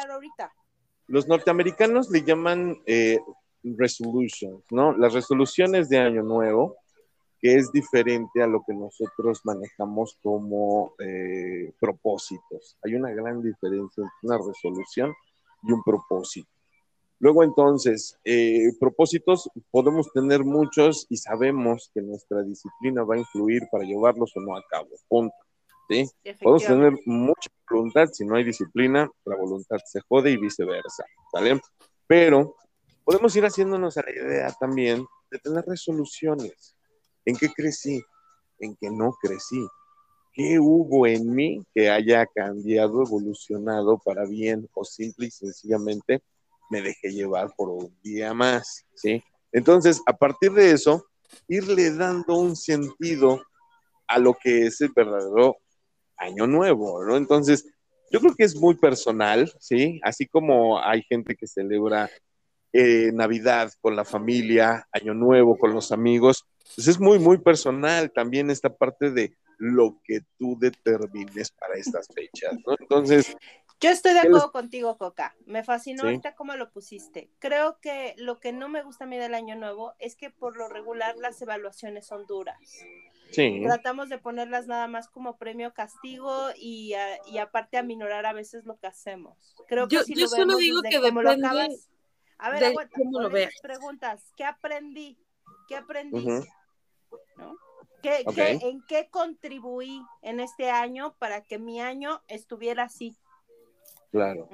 los norteamericanos le llaman eh, resolutions, ¿no? Las resoluciones de Año Nuevo, que es diferente a lo que nosotros manejamos como eh, propósitos. Hay una gran diferencia entre una resolución y un propósito. Luego entonces, eh, propósitos podemos tener muchos y sabemos que nuestra disciplina va a influir para llevarlos o no a cabo. Punto. ¿Sí? Podemos tener mucha voluntad, si no hay disciplina, la voluntad se jode y viceversa, ¿vale? Pero podemos ir haciéndonos a la idea también de tener resoluciones. ¿En qué crecí? ¿En qué no crecí? ¿Qué hubo en mí que haya cambiado, evolucionado para bien o simple y sencillamente me dejé llevar por un día más? ¿sí? Entonces, a partir de eso, irle dando un sentido a lo que es el verdadero año nuevo, ¿no? Entonces, yo creo que es muy personal, ¿sí? Así como hay gente que celebra eh, Navidad con la familia, Año Nuevo con los amigos, pues es muy, muy personal también esta parte de lo que tú determines para estas fechas, ¿no? Entonces... Yo estoy de acuerdo contigo, Coca. Me fascinó ahorita cómo lo pusiste. Creo que lo que no me gusta a mí del Año Nuevo es que por lo regular las evaluaciones son duras. Tratamos de ponerlas nada más como premio castigo y, y aparte aminorar a veces lo que hacemos. Creo que yo, si yo lo solo digo que depende lo acabas, a ver, aguanta, cómo lo veas. preguntas, ¿qué aprendí? ¿Qué aprendí? ¿No? ¿Qué, ¿qué, ¿En qué contribuí en este año para que mi año estuviera así? Claro.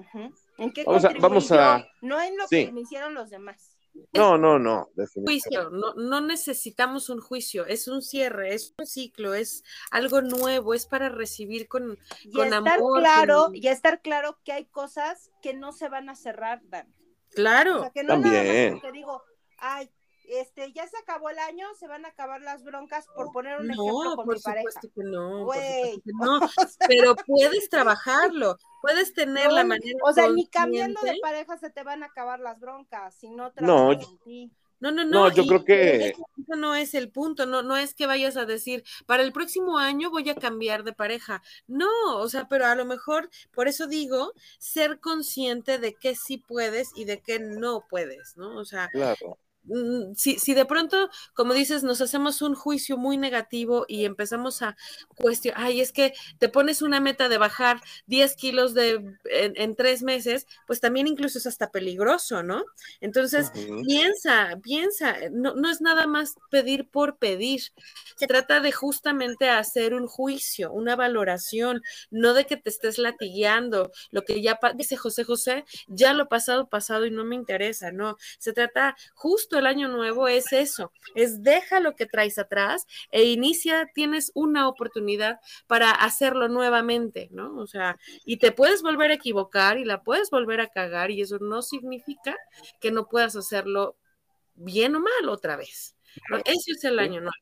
¿En qué vamos a, vamos a... No en lo que me hicieron los demás. No, no, no. Juicio, no, no necesitamos un juicio, es un cierre, es un ciclo, es algo nuevo, es para recibir con, y con estar amor. Claro, Y estar claro que hay cosas que no se van a cerrar, Dan. Claro. O sea, que no También. nada más digo, ay, este, ya se acabó el año, se van a acabar las broncas por poner un ejemplo con por mi pareja. Que no, por que no, [LAUGHS] pero puedes trabajarlo, puedes tener la manera. O sea, ni cambiando de pareja se te van a acabar las broncas, si no trabajas no, en ti. No, no, no. yo creo que. Eso, no es el punto, no, no es que vayas a decir, para el próximo año voy a cambiar de pareja. No, o sea, pero a lo mejor, por eso digo, ser consciente de que sí puedes y de que no puedes, ¿no? O sea, claro. Mm, si, si, de pronto, como dices, nos hacemos un juicio muy negativo y empezamos a cuestionar, ay, es que te pones una meta de bajar 10 kilos de, en, tres meses, pues también incluso es hasta peligroso, ¿no? Entonces, piensa, piensa, no, no es nada más pedir por pedir, se trata de justamente hacer un juicio, una valoración, no de que te estés latigueando, lo que ya dice José José, ya lo pasado, pasado y no me interesa, no, se trata justo el año nuevo es eso, es deja lo que traes atrás e inicia, tienes una oportunidad para hacerlo nuevamente, ¿no? O sea, y te puedes volver a equivocar y la puedes volver a cagar y eso no significa que no puedas hacerlo bien o mal otra vez. Eso es el año nuevo.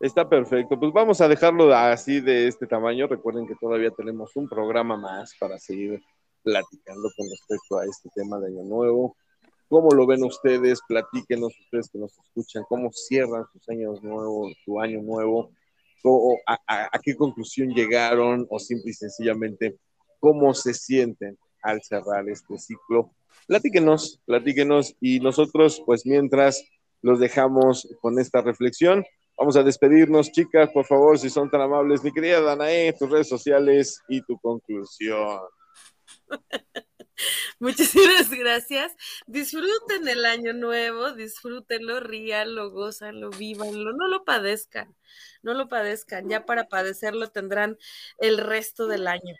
Está perfecto. Pues vamos a dejarlo así de este tamaño. Recuerden que todavía tenemos un programa más para seguir platicando con respecto a este tema de Año Nuevo. ¿Cómo lo ven ustedes? Platíquenos ustedes que nos escuchan, cómo cierran sus años nuevos, su año nuevo, a, qué conclusión llegaron o simple y sencillamente cómo se sienten al cerrar este ciclo. Platíquenos, platíquenos y nosotros pues mientras los dejamos con esta reflexión, vamos a despedirnos, chicas, por favor, si son tan amables. Mi querida Danae, tus redes sociales y tu conclusión. [LAUGHS] [LAUGHS] Muchísimas gracias. Disfruten el año nuevo, disfrútenlo, ríanlo, gozanlo, vívanlo, no lo padezcan, no lo padezcan. Ya para padecerlo tendrán el resto del año.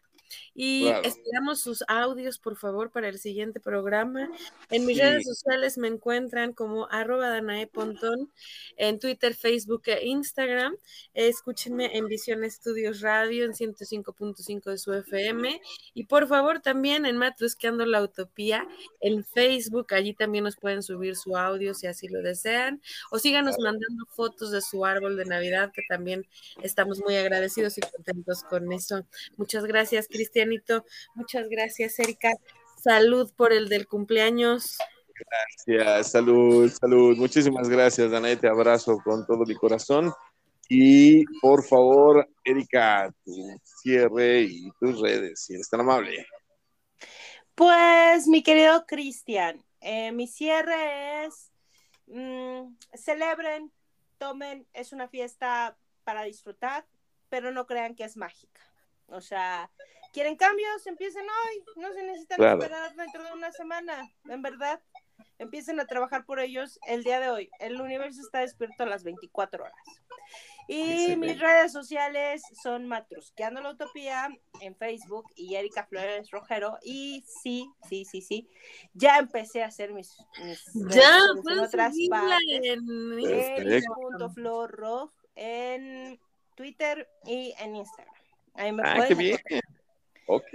Y esperamos sus audios, por favor, para el siguiente programa. En mis redes sociales me encuentran como arroba Danae Pontón, en Twitter, Facebook e Instagram. Escúchenme en Visión Estudios Radio en 105.5 de su FM. Y por favor, también en Matrusqueando la Utopía en Facebook. Allí también nos pueden subir su audio si así lo desean. O síganos mandando fotos de su árbol de Navidad, que también estamos muy agradecidos y contentos con eso. Muchas gracias, Cristianito. Muchas gracias, Erika. Salud por el del cumpleaños. Gracias, salud, salud. Muchísimas gracias, Danae. Te abrazo con todo mi corazón. Y por favor, Erika, tu cierre y tus redes, si eres tan amable. Pues, mi querido Cristian, eh, mi cierre es, mm, celebren, tomen, es una fiesta para disfrutar, pero no crean que es mágica. O sea, quieren cambios, empiecen hoy, no se necesitan esperar dentro de una semana, en verdad. Empiecen a trabajar por ellos el día de hoy. El universo está despierto a las 24 horas. Y mis redes sociales son Matrusqueando la Utopía en Facebook y Erika Flores Rojero. Y sí, sí, sí, sí. Ya empecé a hacer mis, mis ya, en otras partes. En en Twitter y en Instagram. Ahí me ah, qué bien. Ok.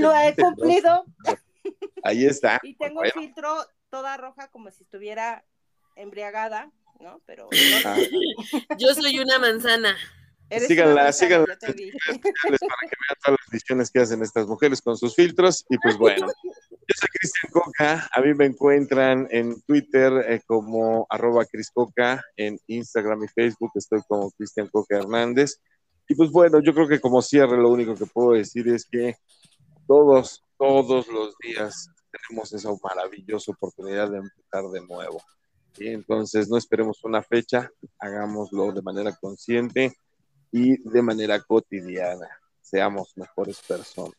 Lo he cumplido. [LAUGHS] Ahí está. y tengo un filtro toda roja como si estuviera embriagada, ¿no? Pero ah. yo soy una manzana. Síganla, síganla para que vean todas las visiones que hacen estas mujeres con sus filtros. Y pues bueno, yo soy Cristian Coca. A mí me encuentran en Twitter eh, como arroba Coca, en Instagram y Facebook estoy como Cristian Coca Hernández. Y pues bueno, yo creo que como cierre lo único que puedo decir es que todos, todos los días tenemos esa maravillosa oportunidad de empezar de nuevo. Y entonces no esperemos una fecha, hagámoslo de manera consciente y de manera cotidiana. Seamos mejores personas.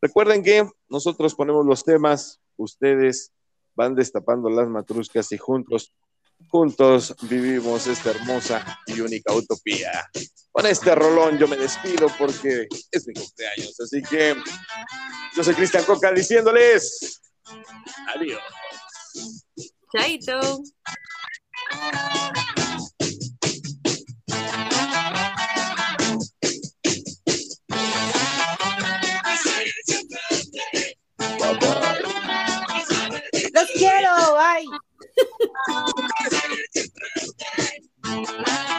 Recuerden que nosotros ponemos los temas, ustedes van destapando las matruscas y juntos Juntos vivimos esta hermosa y única utopía. Con este rolón yo me despido porque es mi cumpleaños. Así que yo soy Cristian Coca diciéndoles adiós. Chaito. Los quiero, bye. [LAUGHS] Música